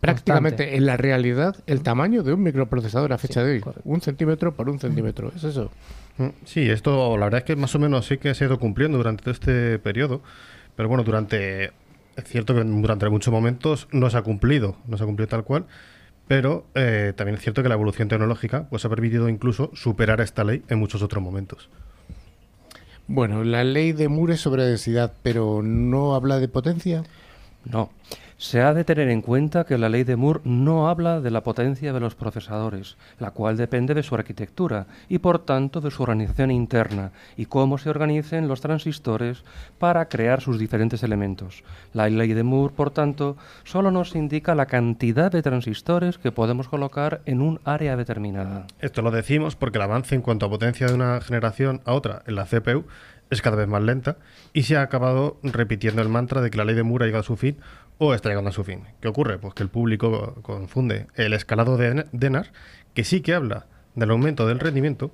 Speaker 1: prácticamente en la realidad el tamaño de un microprocesador a fecha de hoy. Un centímetro por un centímetro. Es eso.
Speaker 4: Sí, esto la verdad es que más o menos sí que se ha ido cumpliendo durante todo este periodo, pero bueno, durante es cierto que durante muchos momentos no se ha cumplido, no se ha cumplido tal cual, pero eh, también es cierto que la evolución tecnológica pues ha permitido incluso superar esta ley en muchos otros momentos.
Speaker 1: Bueno, la ley de Moore es sobre densidad, pero ¿no habla de potencia?
Speaker 2: No. Se ha de tener en cuenta que la ley de Moore no habla de la potencia de los procesadores, la cual depende de su arquitectura y por tanto de su organización interna y cómo se organicen los transistores para crear sus diferentes elementos. La ley de Moore, por tanto, solo nos indica la cantidad de transistores que podemos colocar en un área determinada.
Speaker 4: Esto lo decimos porque el avance en cuanto a potencia de una generación a otra en la CPU es cada vez más lenta y se ha acabado repitiendo el mantra de que la ley de Moore ha llegado a su fin o está llegando a su fin. ¿Qué ocurre? Pues que el público confunde el escalado de Denner, que sí que habla del aumento del rendimiento,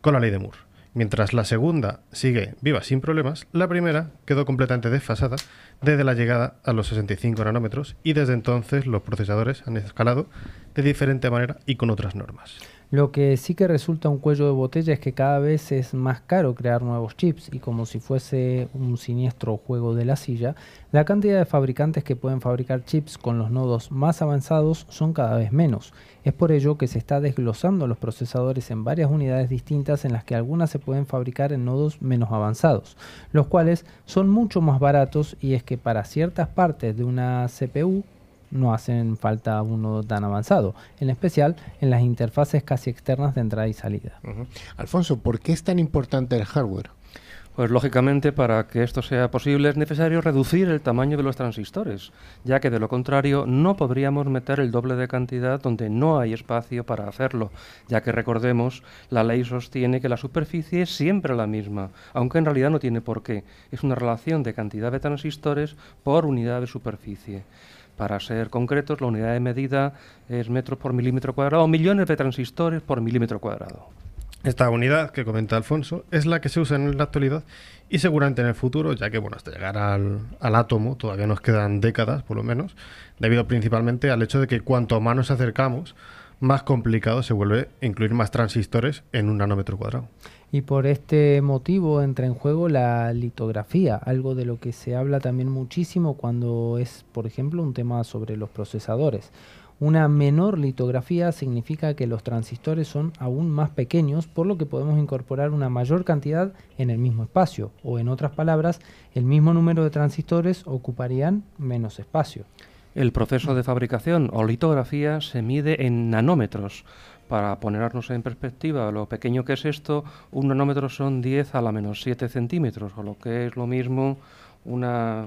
Speaker 4: con la ley de Moore. Mientras la segunda sigue viva sin problemas, la primera quedó completamente desfasada desde la llegada a los 65 nanómetros y desde entonces los procesadores han escalado de diferente manera y con otras normas.
Speaker 3: Lo que sí que resulta un cuello de botella es que cada vez es más caro crear nuevos chips y como si fuese un siniestro juego de la silla, la cantidad de fabricantes que pueden fabricar chips con los nodos más avanzados son cada vez menos. Es por ello que se está desglosando los procesadores en varias unidades distintas en las que algunas se pueden fabricar en nodos menos avanzados, los cuales son mucho más baratos y es que para ciertas partes de una CPU no hacen falta uno tan avanzado, en especial en las interfaces casi externas de entrada y salida.
Speaker 1: Alfonso, ¿por qué es tan importante el hardware?
Speaker 2: Pues lógicamente para que esto sea posible es necesario reducir el tamaño de los transistores, ya que de lo contrario no podríamos meter el doble de cantidad donde no hay espacio para hacerlo, ya que recordemos, la ley sostiene que la superficie es siempre la misma, aunque en realidad no tiene por qué. Es una relación de cantidad de transistores por unidad de superficie. Para ser concretos, la unidad de medida es metros por milímetro cuadrado, o millones de transistores por milímetro cuadrado.
Speaker 4: Esta unidad que comenta Alfonso es la que se usa en la actualidad y seguramente en el futuro, ya que bueno, hasta llegar al, al átomo todavía nos quedan décadas por lo menos, debido principalmente al hecho de que cuanto más nos acercamos, más complicado se vuelve incluir más transistores en un nanómetro cuadrado.
Speaker 3: Y por este motivo entra en juego la litografía, algo de lo que se habla también muchísimo cuando es, por ejemplo, un tema sobre los procesadores. Una menor litografía significa que los transistores son aún más pequeños, por lo que podemos incorporar una mayor cantidad en el mismo espacio, o en otras palabras, el mismo número de transistores ocuparían menos espacio.
Speaker 2: El proceso de fabricación o litografía se mide en nanómetros. Para ponernos en perspectiva lo pequeño que es esto, un nanómetro son 10 a la menos 7 centímetros, o lo que es lo mismo una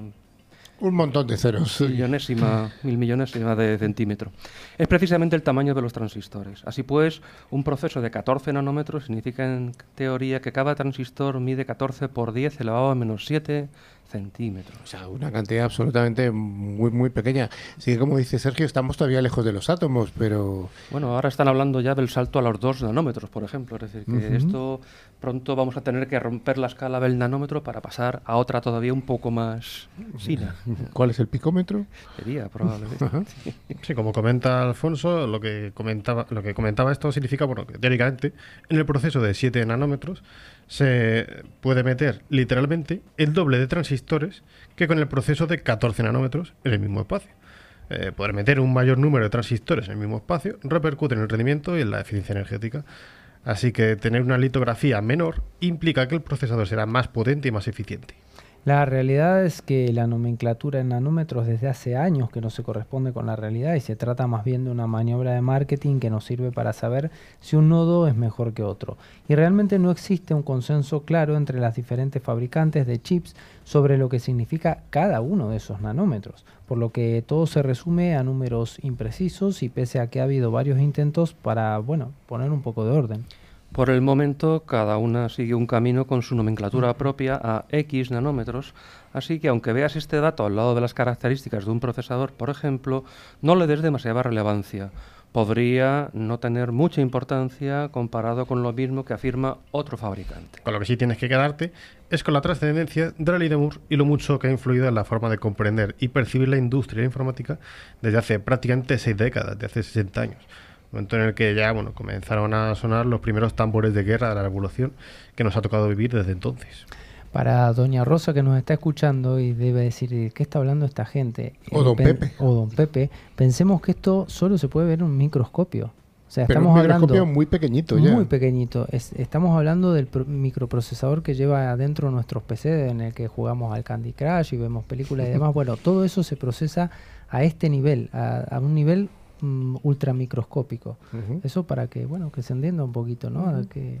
Speaker 1: Un montón de ceros.
Speaker 2: millonésima, mil millonésima de centímetro. Es precisamente el tamaño de los transistores. Así pues, un proceso de 14 nanómetros significa en teoría que cada transistor mide 14 por 10 elevado a menos 7 centímetros.
Speaker 1: O sea, una cantidad absolutamente muy, muy pequeña. Sí, como dice Sergio, estamos todavía lejos de los átomos, pero
Speaker 2: Bueno, ahora están hablando ya del salto a los 2 nanómetros, por ejemplo. Es decir, que
Speaker 1: Ujú.
Speaker 2: esto pronto vamos a tener que romper la escala del nanómetro para pasar a otra todavía un poco más fina.
Speaker 1: ¿cuál es el picómetro?
Speaker 2: Sería probablemente.
Speaker 1: Ajá.
Speaker 4: Sí, como comenta Alfonso, lo que comentaba, lo que comentaba esto significa bueno, que teóricamente en el proceso de 7 nanómetros se puede meter literalmente el doble de transistores que con el proceso de 14 nanómetros en el mismo espacio. Eh, poder meter un mayor número de transistores en el mismo espacio repercute en el rendimiento y en la eficiencia energética. Así que tener una litografía menor implica que el procesador será más potente y más eficiente.
Speaker 3: La realidad es que la nomenclatura en nanómetros desde hace años que no se corresponde con la realidad y se trata más bien de una maniobra de marketing que nos sirve para saber si un nodo es mejor que otro. Y realmente no existe un consenso claro entre las diferentes fabricantes de chips sobre lo que significa cada uno de esos nanómetros, por lo que todo se resume a números imprecisos y pese a que ha habido varios intentos para, bueno, poner un poco de orden.
Speaker 2: Por el momento, cada una sigue un camino con su nomenclatura propia a X nanómetros, así que aunque veas este dato al lado de las características de un procesador, por ejemplo, no le des demasiada relevancia. Podría no tener mucha importancia comparado con lo mismo que afirma otro fabricante.
Speaker 4: Con lo que sí tienes que quedarte es con la trascendencia de la ley de Moore y lo mucho que ha influido en la forma de comprender y percibir la industria informática desde hace prácticamente seis décadas, de hace 60 años. Momento en el que ya bueno, comenzaron a sonar los primeros tambores de guerra de la revolución que nos ha tocado vivir desde entonces.
Speaker 3: Para Doña Rosa que nos está escuchando y debe decir ¿de qué está hablando esta gente.
Speaker 1: O
Speaker 3: Eh,
Speaker 1: don
Speaker 3: pen-
Speaker 1: Pepe.
Speaker 3: O Don Pepe. Pensemos que esto solo se puede ver en un microscopio. O sea,
Speaker 1: Pero
Speaker 3: estamos
Speaker 1: un microscopio
Speaker 3: hablando
Speaker 1: muy pequeñito ya.
Speaker 3: muy pequeñito. Es- estamos hablando del pro- microprocesador que lleva adentro nuestros PC en el que jugamos al Candy Crush y vemos películas y demás. Bueno, todo eso se procesa a este nivel, a, a un nivel mm, ultramicroscópico. Eso para que, bueno, que se entienda un poquito, ¿no? Que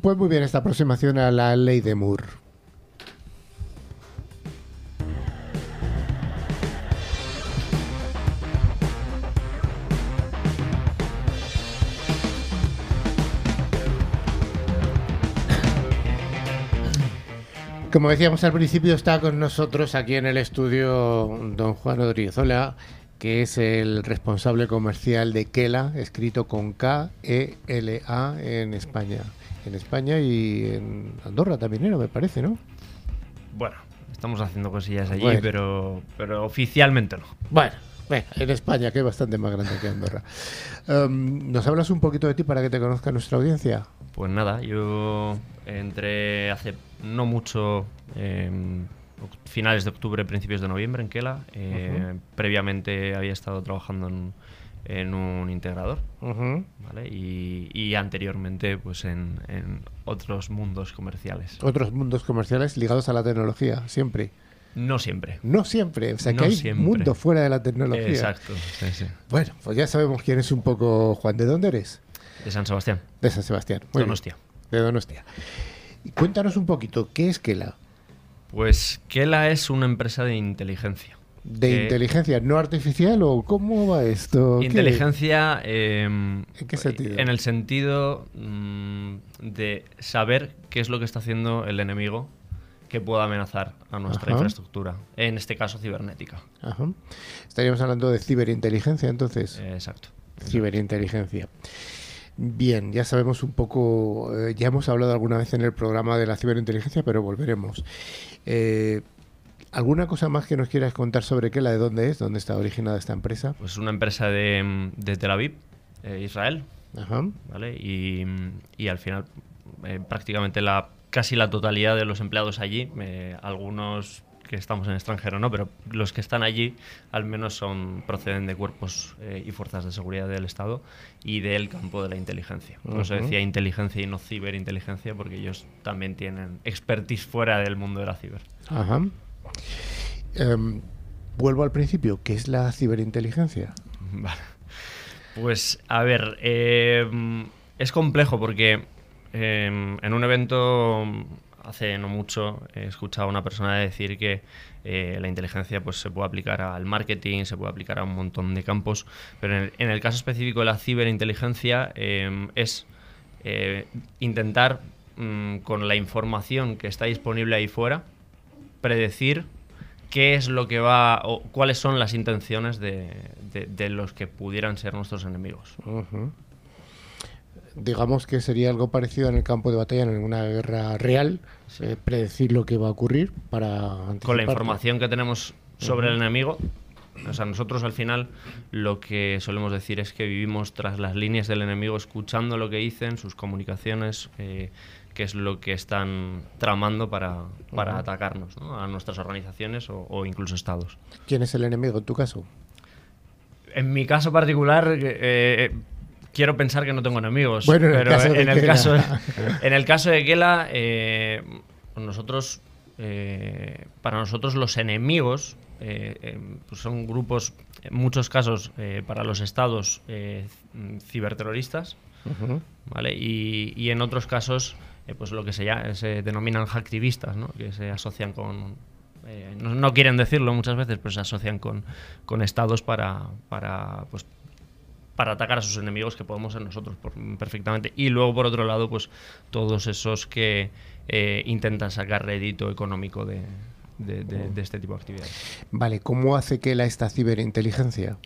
Speaker 1: Pues muy bien esta aproximación a la ley de Moore. Como decíamos al principio, está con nosotros aquí en el estudio don Juan Odriozola, que es el responsable comercial de Kela, escrito con K-E-L-A en España. En España y en Andorra también era, me parece, ¿no?
Speaker 5: Bueno, estamos haciendo cosillas allí,
Speaker 1: Bueno.
Speaker 5: pero, pero oficialmente no.
Speaker 1: Bueno, en España, que es bastante más grande que Andorra. Em, ¿Nos hablas un poquito de ti para que te conozca nuestra audiencia?
Speaker 5: Pues nada, yo entré hace no mucho, oc- finales de octubre, principios de noviembre en Kela. Eh, Previamente había estado trabajando en, en un integrador, ¿vale? Y, y anteriormente pues en, en otros mundos comerciales.
Speaker 1: Otros mundos comerciales ligados a la tecnología, siempre.
Speaker 5: No siempre.
Speaker 1: No siempre, o sea que
Speaker 5: No
Speaker 1: hay
Speaker 5: siempre.
Speaker 1: mundo fuera de la tecnología.
Speaker 5: Exacto, sí, sí.
Speaker 1: Bueno, pues ya sabemos quién es un poco Juan. ¿De dónde eres?
Speaker 5: De San Sebastián.
Speaker 1: De San Sebastián. Muy bien.
Speaker 5: Donostia.
Speaker 1: De Donostia. Y cuéntanos un poquito, ¿qué es Kela?
Speaker 5: Pues Kela es una empresa de inteligencia.
Speaker 1: ¿De
Speaker 5: Eh,
Speaker 1: inteligencia no artificial o cómo va esto?
Speaker 5: Inteligencia em,
Speaker 1: ¿En qué sentido?
Speaker 5: En el sentido mm, de saber qué es lo que está haciendo el enemigo que pueda amenazar a nuestra
Speaker 1: Ajá.
Speaker 5: infraestructura. En este caso, cibernética.
Speaker 1: Ajá. Estaríamos hablando de ciberinteligencia, entonces.
Speaker 5: Eh, exacto.
Speaker 1: Ciberinteligencia. Bien, ya sabemos un poco, eh, ya hemos hablado alguna vez en el programa de la ciberinteligencia, pero volveremos. Eh, ¿Alguna cosa más que nos quieras contar sobre qué, la de dónde es, dónde está originada esta empresa?
Speaker 5: Pues una empresa de, de Tel Aviv, eh, Israel,
Speaker 1: Ajá.
Speaker 5: ¿vale? Y, y al final eh, prácticamente la casi la totalidad de los empleados allí, algunos que estamos en el extranjero no, pero los que están allí al menos son proceden de cuerpos eh, y fuerzas de seguridad del Estado y del campo de la inteligencia. Por eso
Speaker 1: Ujú.
Speaker 5: decía inteligencia y no ciberinteligencia porque ellos también tienen expertise fuera del mundo de la ciber.
Speaker 1: Ajá. Em, vuelvo al principio, ¿qué es la ciberinteligencia?
Speaker 5: Vale. Pues a ver, eh, es complejo porque eh, en un evento hace no mucho he escuchado a una persona decir que eh, la inteligencia pues, se puede aplicar al marketing, se puede aplicar a un montón de campos, pero en el, en el caso específico de la ciberinteligencia eh, es eh, intentar mm, con la información que está disponible ahí fuera predecir qué es lo que va o cuáles son las intenciones de, los que pudieran ser nuestros enemigos.
Speaker 1: Digamos que sería algo parecido en el campo de batalla, en una guerra real, eh, predecir lo que va a ocurrir para
Speaker 5: Con la información que tenemos sobre el enemigo, o sea, nosotros al final lo que solemos decir es que vivimos tras las líneas del enemigo, escuchando lo que dicen, sus comunicaciones, eh, qué es lo que están tramando para, para atacarnos, ¿no? a nuestras organizaciones o, o incluso estados.
Speaker 1: ¿Quién es el enemigo en tu caso?
Speaker 5: En mi caso particular, eh, quiero pensar que no tengo enemigos.
Speaker 1: Bueno, en el
Speaker 5: pero
Speaker 1: caso de
Speaker 5: en, el
Speaker 1: Kela.
Speaker 5: caso, en el caso de Kela, eh, pues nosotros, eh, para nosotros los enemigos eh, pues son grupos, en muchos casos para los estados, ciberterroristas. ¿vale? Y, y en otros casos, pues lo que se, llama- se denominan hacktivistas, ¿no? Que se asocian con... eh, no, no quieren decirlo muchas veces, pero se asocian con, con estados para, para, pues, para atacar a sus enemigos que podemos ser nosotros por- perfectamente. Y luego, por otro lado, pues todos esos que eh, intentan sacar rédito económico de, de- de- de este tipo de actividades.
Speaker 1: Vale, ¿cómo hace que la esta ciberinteligencia?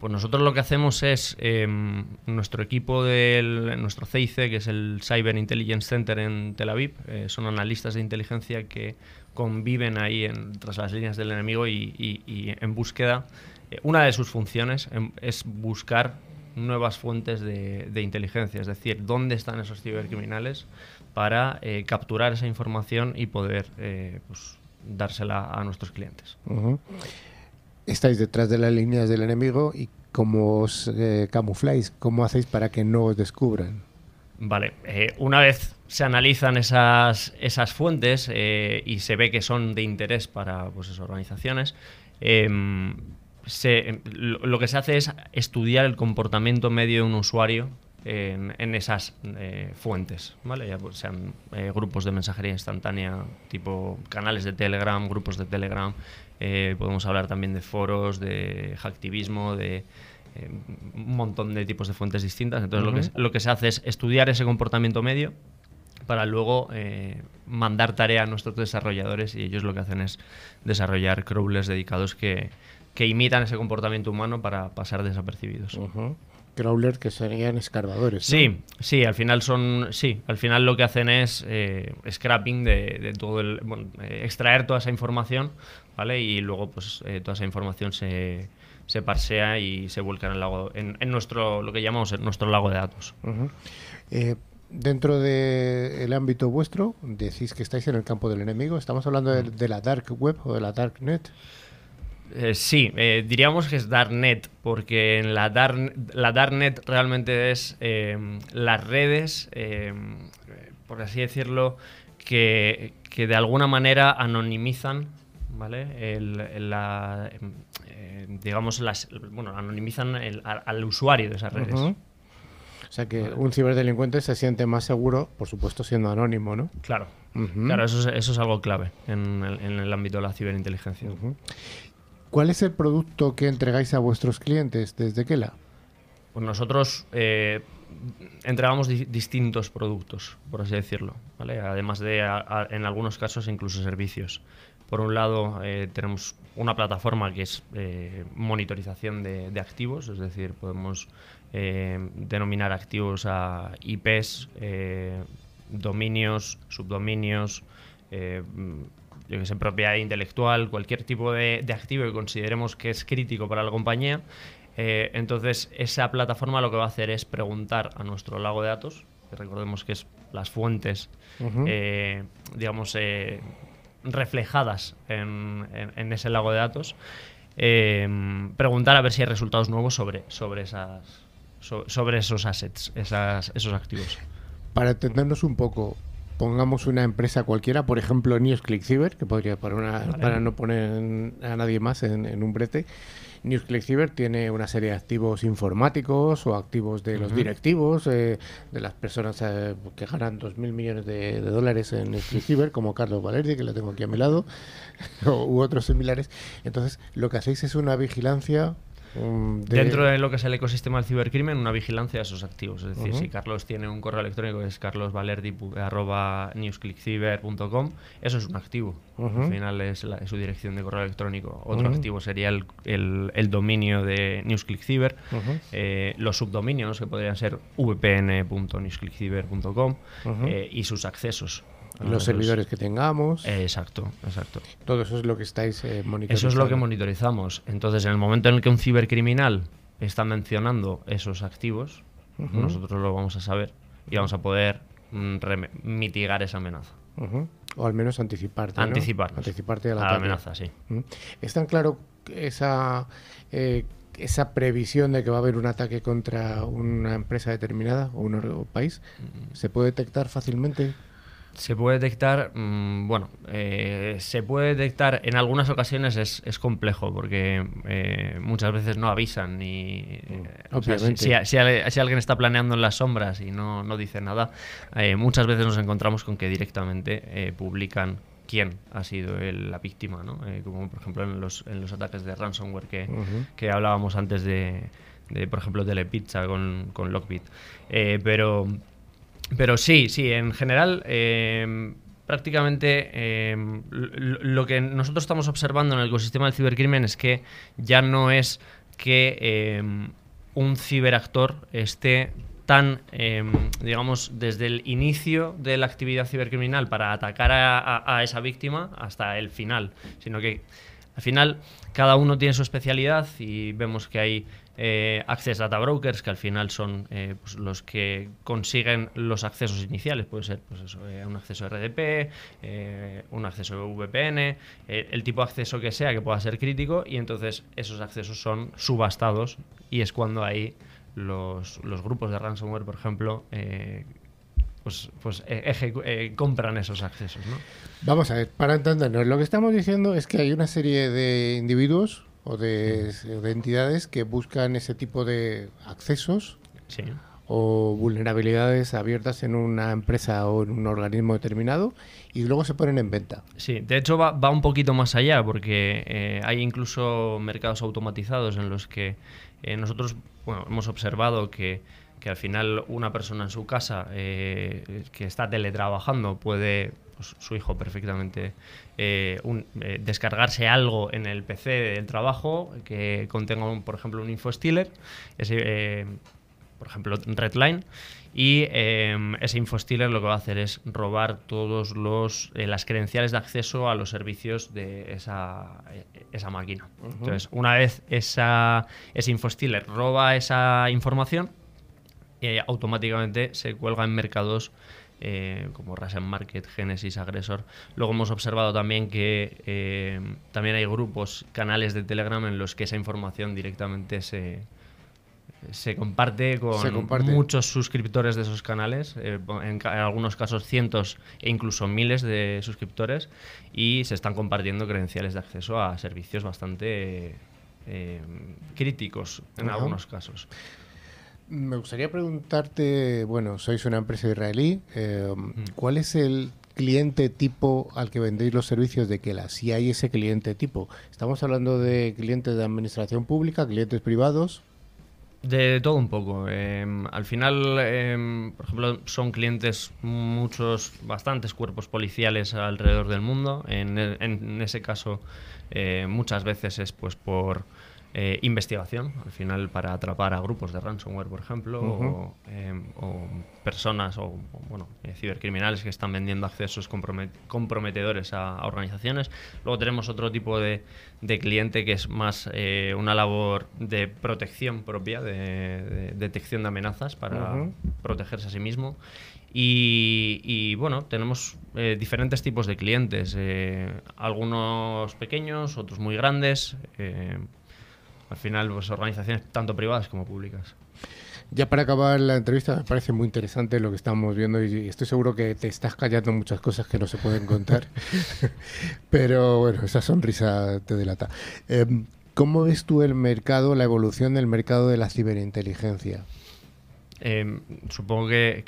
Speaker 5: Pues nosotros lo que hacemos es em, nuestro equipo del nuestro CIC, que es el Cyber Intelligence Center en Tel Aviv, eh, son analistas de inteligencia que conviven ahí en- tras las líneas del enemigo y, y- y en búsqueda. Eh, una de sus funciones em, es buscar nuevas fuentes de, de inteligencia, es decir, dónde están esos cibercriminales para eh, capturar esa información y poder eh, pues, dársela a nuestros clientes.
Speaker 1: Estáis detrás de las líneas del enemigo y cómo os eh, camufláis, cómo hacéis para que no os descubran.
Speaker 5: Vale, una vez se analizan esas, esas fuentes y se ve que son de interés para pues, esas organizaciones, em, se- lo, que se hace es estudiar el comportamiento medio de un usuario en, en esas eh, fuentes, ¿vale? Ya pues, sean eh, grupos de mensajería instantánea, tipo canales de Telegram, grupos de Telegram, eh, podemos hablar también de foros, de hacktivismo, de un montón de tipos de fuentes distintas. Entonces lo, que, se- lo que se hace es estudiar ese comportamiento medio para luego eh, mandar tarea a nuestros desarrolladores y ellos lo que hacen es desarrollar crawlers dedicados que, que imitan ese comportamiento humano para pasar desapercibidos.
Speaker 1: Crawler que serían escarbadores. ¿no?
Speaker 5: Sí, sí, al final son, sí, al final lo que hacen es eh, scrapping de, de todo el, bueno, eh, extraer toda esa información, ¿vale? Y luego pues eh, toda esa información se, se parsea y se vuelca en el lago, en, en nuestro, lo que llamamos en nuestro lago de datos.
Speaker 1: Eh, dentro del ámbito vuestro, decís que estáis en el campo del enemigo. ¿Estamos hablando de, de la dark web o de la dark net?
Speaker 5: Eh, sí, eh, diríamos que es Darknet, porque en la, Dark, la Darknet realmente es eh, las redes, eh, por así decirlo, que, que de alguna manera anonimizan, ¿vale? El- el- la, digamos, las, bueno, anonimizan el- al, al usuario de esas redes.
Speaker 1: O sea que un ciberdelincuente se siente más seguro, por supuesto siendo anónimo, ¿no?
Speaker 5: Claro, claro, eso es, eso es algo clave en el, en el ámbito de la ciberinteligencia.
Speaker 1: ¿Cuál es el producto que entregáis a vuestros clientes desde Kela?
Speaker 5: Pues nosotros eh, entregamos di- distintos productos, por así decirlo, ¿vale? Además de, en algunos casos, incluso servicios. Por un lado, eh, tenemos una plataforma que es eh, monitorización de, activos, es decir, podemos denominar activos a IPs, dominios, subdominios, yo que sé, propiedad intelectual, cualquier tipo de, de, activo que consideremos que es crítico para la compañía. entonces, esa plataforma lo que va a hacer es preguntar a nuestro lago de datos, que recordemos que es las fuentes, eh, digamos, eh, reflejadas en, ese lago de datos, eh, preguntar a ver si hay resultados nuevos sobre, sobre, esas, sobre esos assets, esas, esos activos.
Speaker 1: Para entendernos un poco, pongamos una empresa cualquiera, por ejemplo News Cyber, que podría para, una, para no poner a nadie más en un brete, NewsClick Cyber tiene una serie de activos informáticos o activos de los directivos, eh, de las personas eh, que ganan 2.000 millones de, dólares en NewsClick Cyber, como Carlos Valerdi, que lo tengo aquí a mi lado, u otros similares. Entonces, lo que hacéis es una vigilancia
Speaker 5: Dentro de lo que es el ecosistema del cibercrimen, una vigilancia de esos activos. Es decir, si Carlos tiene un correo electrónico que es carlosvalerdi.newsclickciber.com, eso es un activo. Al final es, su dirección de correo electrónico. Otro activo sería el, el, dominio de NewsClickCiber. Eh, los subdominios, que podrían ser vpn.newsclickciber.com eh, y sus accesos
Speaker 1: los servidores que tengamos.
Speaker 5: exacto, exacto.
Speaker 1: Todo eso es lo que estáis monitorizando. Eh,
Speaker 5: eso es lo que monitorizamos. Entonces, en el momento en el que un cibercriminal está mencionando esos activos, nosotros lo vamos a saber y vamos a poder mm, mitigar esa amenaza.
Speaker 1: O al menos anticiparte.
Speaker 5: Anticiparte
Speaker 1: a
Speaker 5: la, amenaza, sí.
Speaker 1: ¿Es tan claro esa, eh, esa previsión de que va a haber un ataque contra una empresa determinada o un país? Mm. ¿Se puede detectar fácilmente?
Speaker 5: Se puede detectar, mm, bueno, eh, se puede detectar en algunas ocasiones es, es complejo porque eh, muchas veces no avisan ni
Speaker 1: mm,
Speaker 5: si, si, alguien está planeando en las sombras y no, no dice nada, eh, muchas veces nos encontramos con que directamente publican quién ha sido la víctima, ¿no? como por ejemplo en los, en los ataques de ransomware que, que hablábamos antes de, de, por ejemplo, Telepizza con, con Lockbit. pero pero sí, sí, en general, eh, prácticamente eh, lo que nosotros estamos observando en el ecosistema del cibercrimen es que ya no es que eh, un ciberactor esté tan, digamos, desde el inicio de la actividad cibercriminal para atacar a, esa víctima hasta el final, sino que al final cada uno tiene su especialidad y vemos que hay eh, Access Data Brokers, que al final son eh, pues, los que consiguen los accesos iniciales. Puede ser pues eso, eh, un acceso RDP, un acceso VPN, el tipo de acceso que sea que pueda ser crítico, y entonces esos accesos son subastados y es cuando ahí los, grupos de ransomware, por ejemplo, pues, pues compran esos accesos.
Speaker 1: Vamos a ver, para entendernos, lo que estamos diciendo es que hay una serie de individuos o de, entidades que buscan ese tipo de accesos o vulnerabilidades abiertas en una empresa o en un organismo determinado y luego se ponen en venta.
Speaker 5: Sí, de hecho va, va un poquito más allá porque eh, hay incluso mercados automatizados en los que eh, nosotros hemos observado que que al final una persona en su casa eh, que está teletrabajando puede, pues, su hijo perfectamente, eh, eh, descargarse algo en el PC del trabajo que contenga, por ejemplo, un infostealer, ese, por ejemplo, Redline, y ese infostealer lo que va a hacer es robar todos los las credenciales de acceso a los servicios de esa, esa máquina. Entonces, una vez esa, ese infostealer roba esa información, eh, automáticamente se cuelga en mercados eh, como Russian Market, Genesis, Agresor. Luego hemos observado también que eh, también hay grupos, canales de Telegram en los que esa información directamente se, se comparte con muchos suscriptores de esos canales, en, algunos casos cientos e incluso miles de suscriptores, y se están compartiendo credenciales de acceso a servicios bastante críticos en algunos casos.
Speaker 1: Me gustaría preguntarte, bueno, sois una empresa israelí, eh, ¿cuál es el cliente tipo al que vendéis los servicios de Kela? Si hay ese cliente tipo. ¿Estamos hablando de clientes de administración pública, clientes privados?
Speaker 5: De todo un poco. Em, al final, em, por ejemplo, son clientes muchos, bastantes cuerpos policiales alrededor del mundo. En, en ese caso, eh, muchas veces es pues por eh, investigación, al final para atrapar a grupos de ransomware, por ejemplo, em, o, personas o, bueno, eh, cibercriminales que están vendiendo accesos comprometedores a, organizaciones. Luego tenemos otro tipo de, cliente que es más eh, una labor de protección propia, de, detección de amenazas para protegerse a sí mismo. Y, bueno, tenemos diferentes tipos de clientes, algunos pequeños, otros muy grandes al final, pues organizaciones tanto privadas como públicas.
Speaker 1: Ya para acabar la entrevista, me parece muy interesante lo que estamos viendo y estoy seguro que te estás callando muchas cosas que no se pueden contar. Pero bueno, esa sonrisa te delata. Em, ¿Cómo ves tú el mercado, la evolución del mercado de la ciberinteligencia?
Speaker 5: Em, supongo que,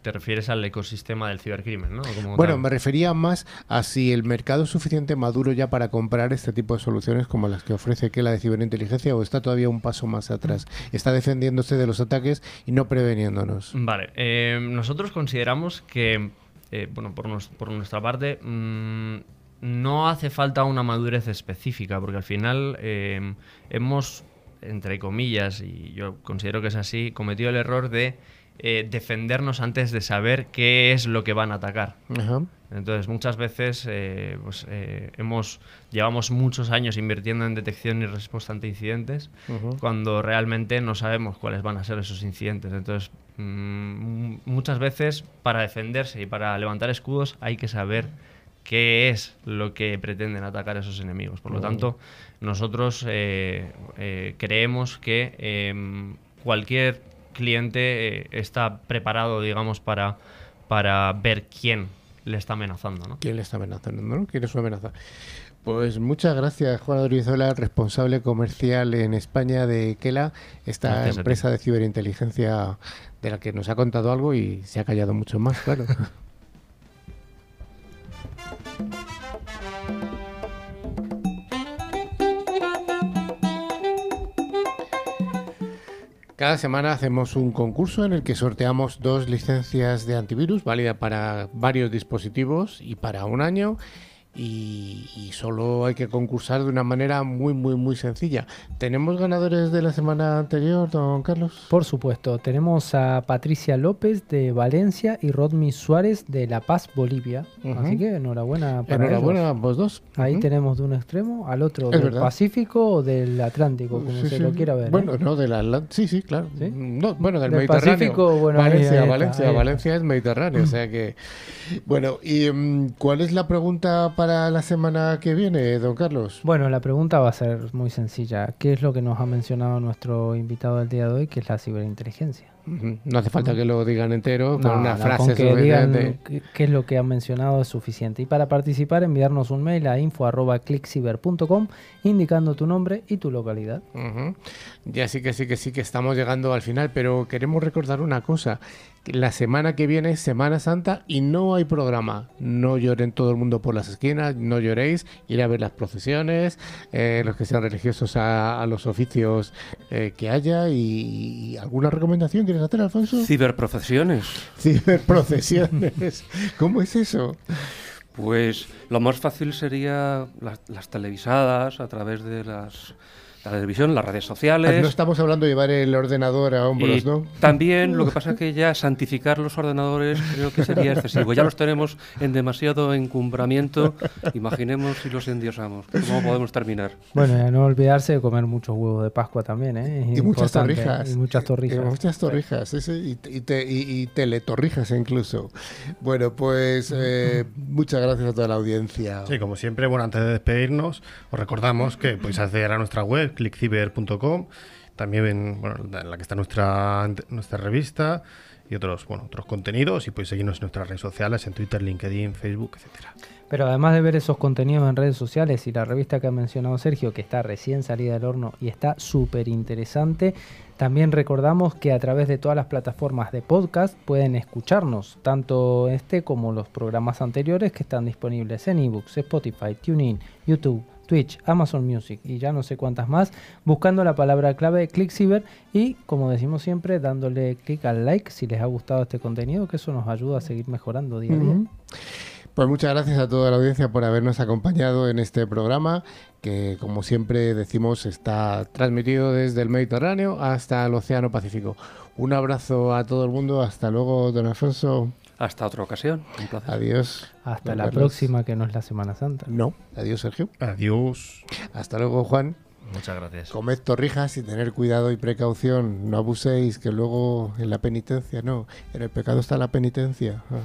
Speaker 5: te refieres al ecosistema del cibercrimen, ¿no?
Speaker 1: bueno, me refería más a si el mercado es suficiente maduro ya para comprar este tipo de soluciones como las que ofrece que la de ciberinteligencia o está todavía un paso más atrás. Está defendiéndose de los ataques y no preveniéndonos.
Speaker 5: Vale, em, nosotros consideramos que, eh, bueno, por, por, nuestra parte, mm, no hace falta una madurez específica, porque al final em, hemos entre comillas, y yo considero que es así, cometió el error de eh, defendernos antes de saber qué es lo que van a atacar. Entonces, muchas veces eh, pues, eh, hemos, llevamos muchos años invirtiendo en detección y respuesta ante incidentes cuando realmente no sabemos cuáles van a ser esos incidentes. Entonces, mm, muchas veces para defenderse y para levantar escudos hay que saber qué es lo que pretenden atacar esos enemigos. Por lo tanto, nosotros eh, eh, creemos que em, cualquier cliente eh, está preparado, digamos, para, para ver quién le está amenazando. ¿no?
Speaker 1: ¿Quién le está amenazando? ¿no? ¿Quién es su amenaza? Pues muchas gracias, Juan Adrizola, responsable comercial en España de Kela, esta empresa de ciberinteligencia de la que nos ha contado algo y se ha callado mucho más, claro. Cada semana hacemos un concurso en el que sorteamos dos licencias de antivirus, válida para varios dispositivos y para un año y, solo hay que concursar de una manera muy, muy, muy sencilla. ¿Tenemos ganadores de la semana anterior, don Carlos?
Speaker 3: Por supuesto, tenemos a Patricia López de Valencia y Rodmi Suárez de La Paz, Bolivia. Así que enhorabuena
Speaker 1: para Enhorabuena a vos dos.
Speaker 3: Ahí tenemos de un extremo al otro, del Pacífico o del Atlántico, como se lo quiera ver.
Speaker 1: Bueno, ¿eh? no, del Atlántico, sí, sí, claro. No, bueno, del, Mediterráneo. Pacífico, bueno, Valencia, Valencia, Valencia es Mediterráneo, o sea que... Bueno, ¿y mm, cuál es la pregunta para para la semana que viene, don Carlos?
Speaker 3: Bueno, la pregunta va a ser muy sencilla. ¿Qué es lo que nos ha mencionado nuestro invitado del día de hoy, que es la ciberinteligencia?
Speaker 1: No hace falta que lo digan entero, con una frase
Speaker 3: con que digan qué es lo que han mencionado es suficiente. Y para participar, enviarnos un mail a info.clickciber.com indicando tu nombre y tu localidad.
Speaker 1: Ya sí que sí que sí que estamos llegando al final, pero queremos recordar una cosa la semana que viene es Semana Santa y no hay programa. No lloren todo el mundo por las esquinas, no lloréis, ir a ver las procesiones, eh, los que sean religiosos a, los oficios eh, que haya y, alguna recomendación quieres hacer, Alfonso.
Speaker 2: Ciberprocesiones.
Speaker 1: Ciberprocesiones. ¿Cómo es eso?
Speaker 2: Pues lo más fácil sería las televisadas a través de las la televisión, las redes sociales.
Speaker 1: No estamos hablando de llevar el ordenador a hombros, ¿no?
Speaker 2: También, lo que pasa es que ya santificar los ordenadores creo que sería excesivo. Ya los tenemos en demasiado encumbramiento. Imaginemos si los endiosamos. ¿Cómo podemos terminar?
Speaker 3: Bueno, ya no olvidarse de comer muchos huevos de Pascua también, ¿eh?
Speaker 1: y muchas torrijas.
Speaker 3: Y muchas torrijas.
Speaker 1: Y muchas torrijas, y, y, teletorrijas incluso. Bueno, pues eh, muchas gracias a toda la audiencia.
Speaker 4: Sí, como siempre, bueno, antes de despedirnos, os recordamos que podéis acceder a nuestra web clickciber.com, también en, la que está nuestra, nuestra revista y otros, bueno, otros contenidos y podéis seguirnos en nuestras redes sociales, en Twitter, LinkedIn, Facebook, etcétera.
Speaker 3: Pero además de ver esos contenidos en redes sociales y la revista que ha mencionado Sergio, que está recién salida del horno y está súper interesante, también recordamos que a través de todas las plataformas de podcast pueden escucharnos, tanto este como los programas anteriores que están disponibles en ebooks, Spotify, TuneIn, YouTube, Twitch, Amazon Music y ya no sé cuántas más, buscando la palabra clave ClickCiber y, como decimos siempre, dándole clic al like si les ha gustado este contenido, que eso nos ayuda a seguir mejorando día a día.
Speaker 1: Pues muchas gracias a toda la audiencia por habernos acompañado en este programa, que como siempre decimos está transmitido desde el Mediterráneo hasta el Océano Pacífico. Un abrazo a todo el mundo, hasta luego, don Alfonso.
Speaker 2: Hasta otra ocasión. Un placer.
Speaker 1: Adiós.
Speaker 3: Hasta la próxima, que no es la Semana Santa.
Speaker 1: No. Adiós, Sergio.
Speaker 4: Adiós.
Speaker 1: Hasta luego, Juan.
Speaker 5: Muchas gracias.
Speaker 1: Comed torrijas y tener cuidado y precaución. No abuséis, que luego en la penitencia, no. En el pecado está la penitencia. Ah.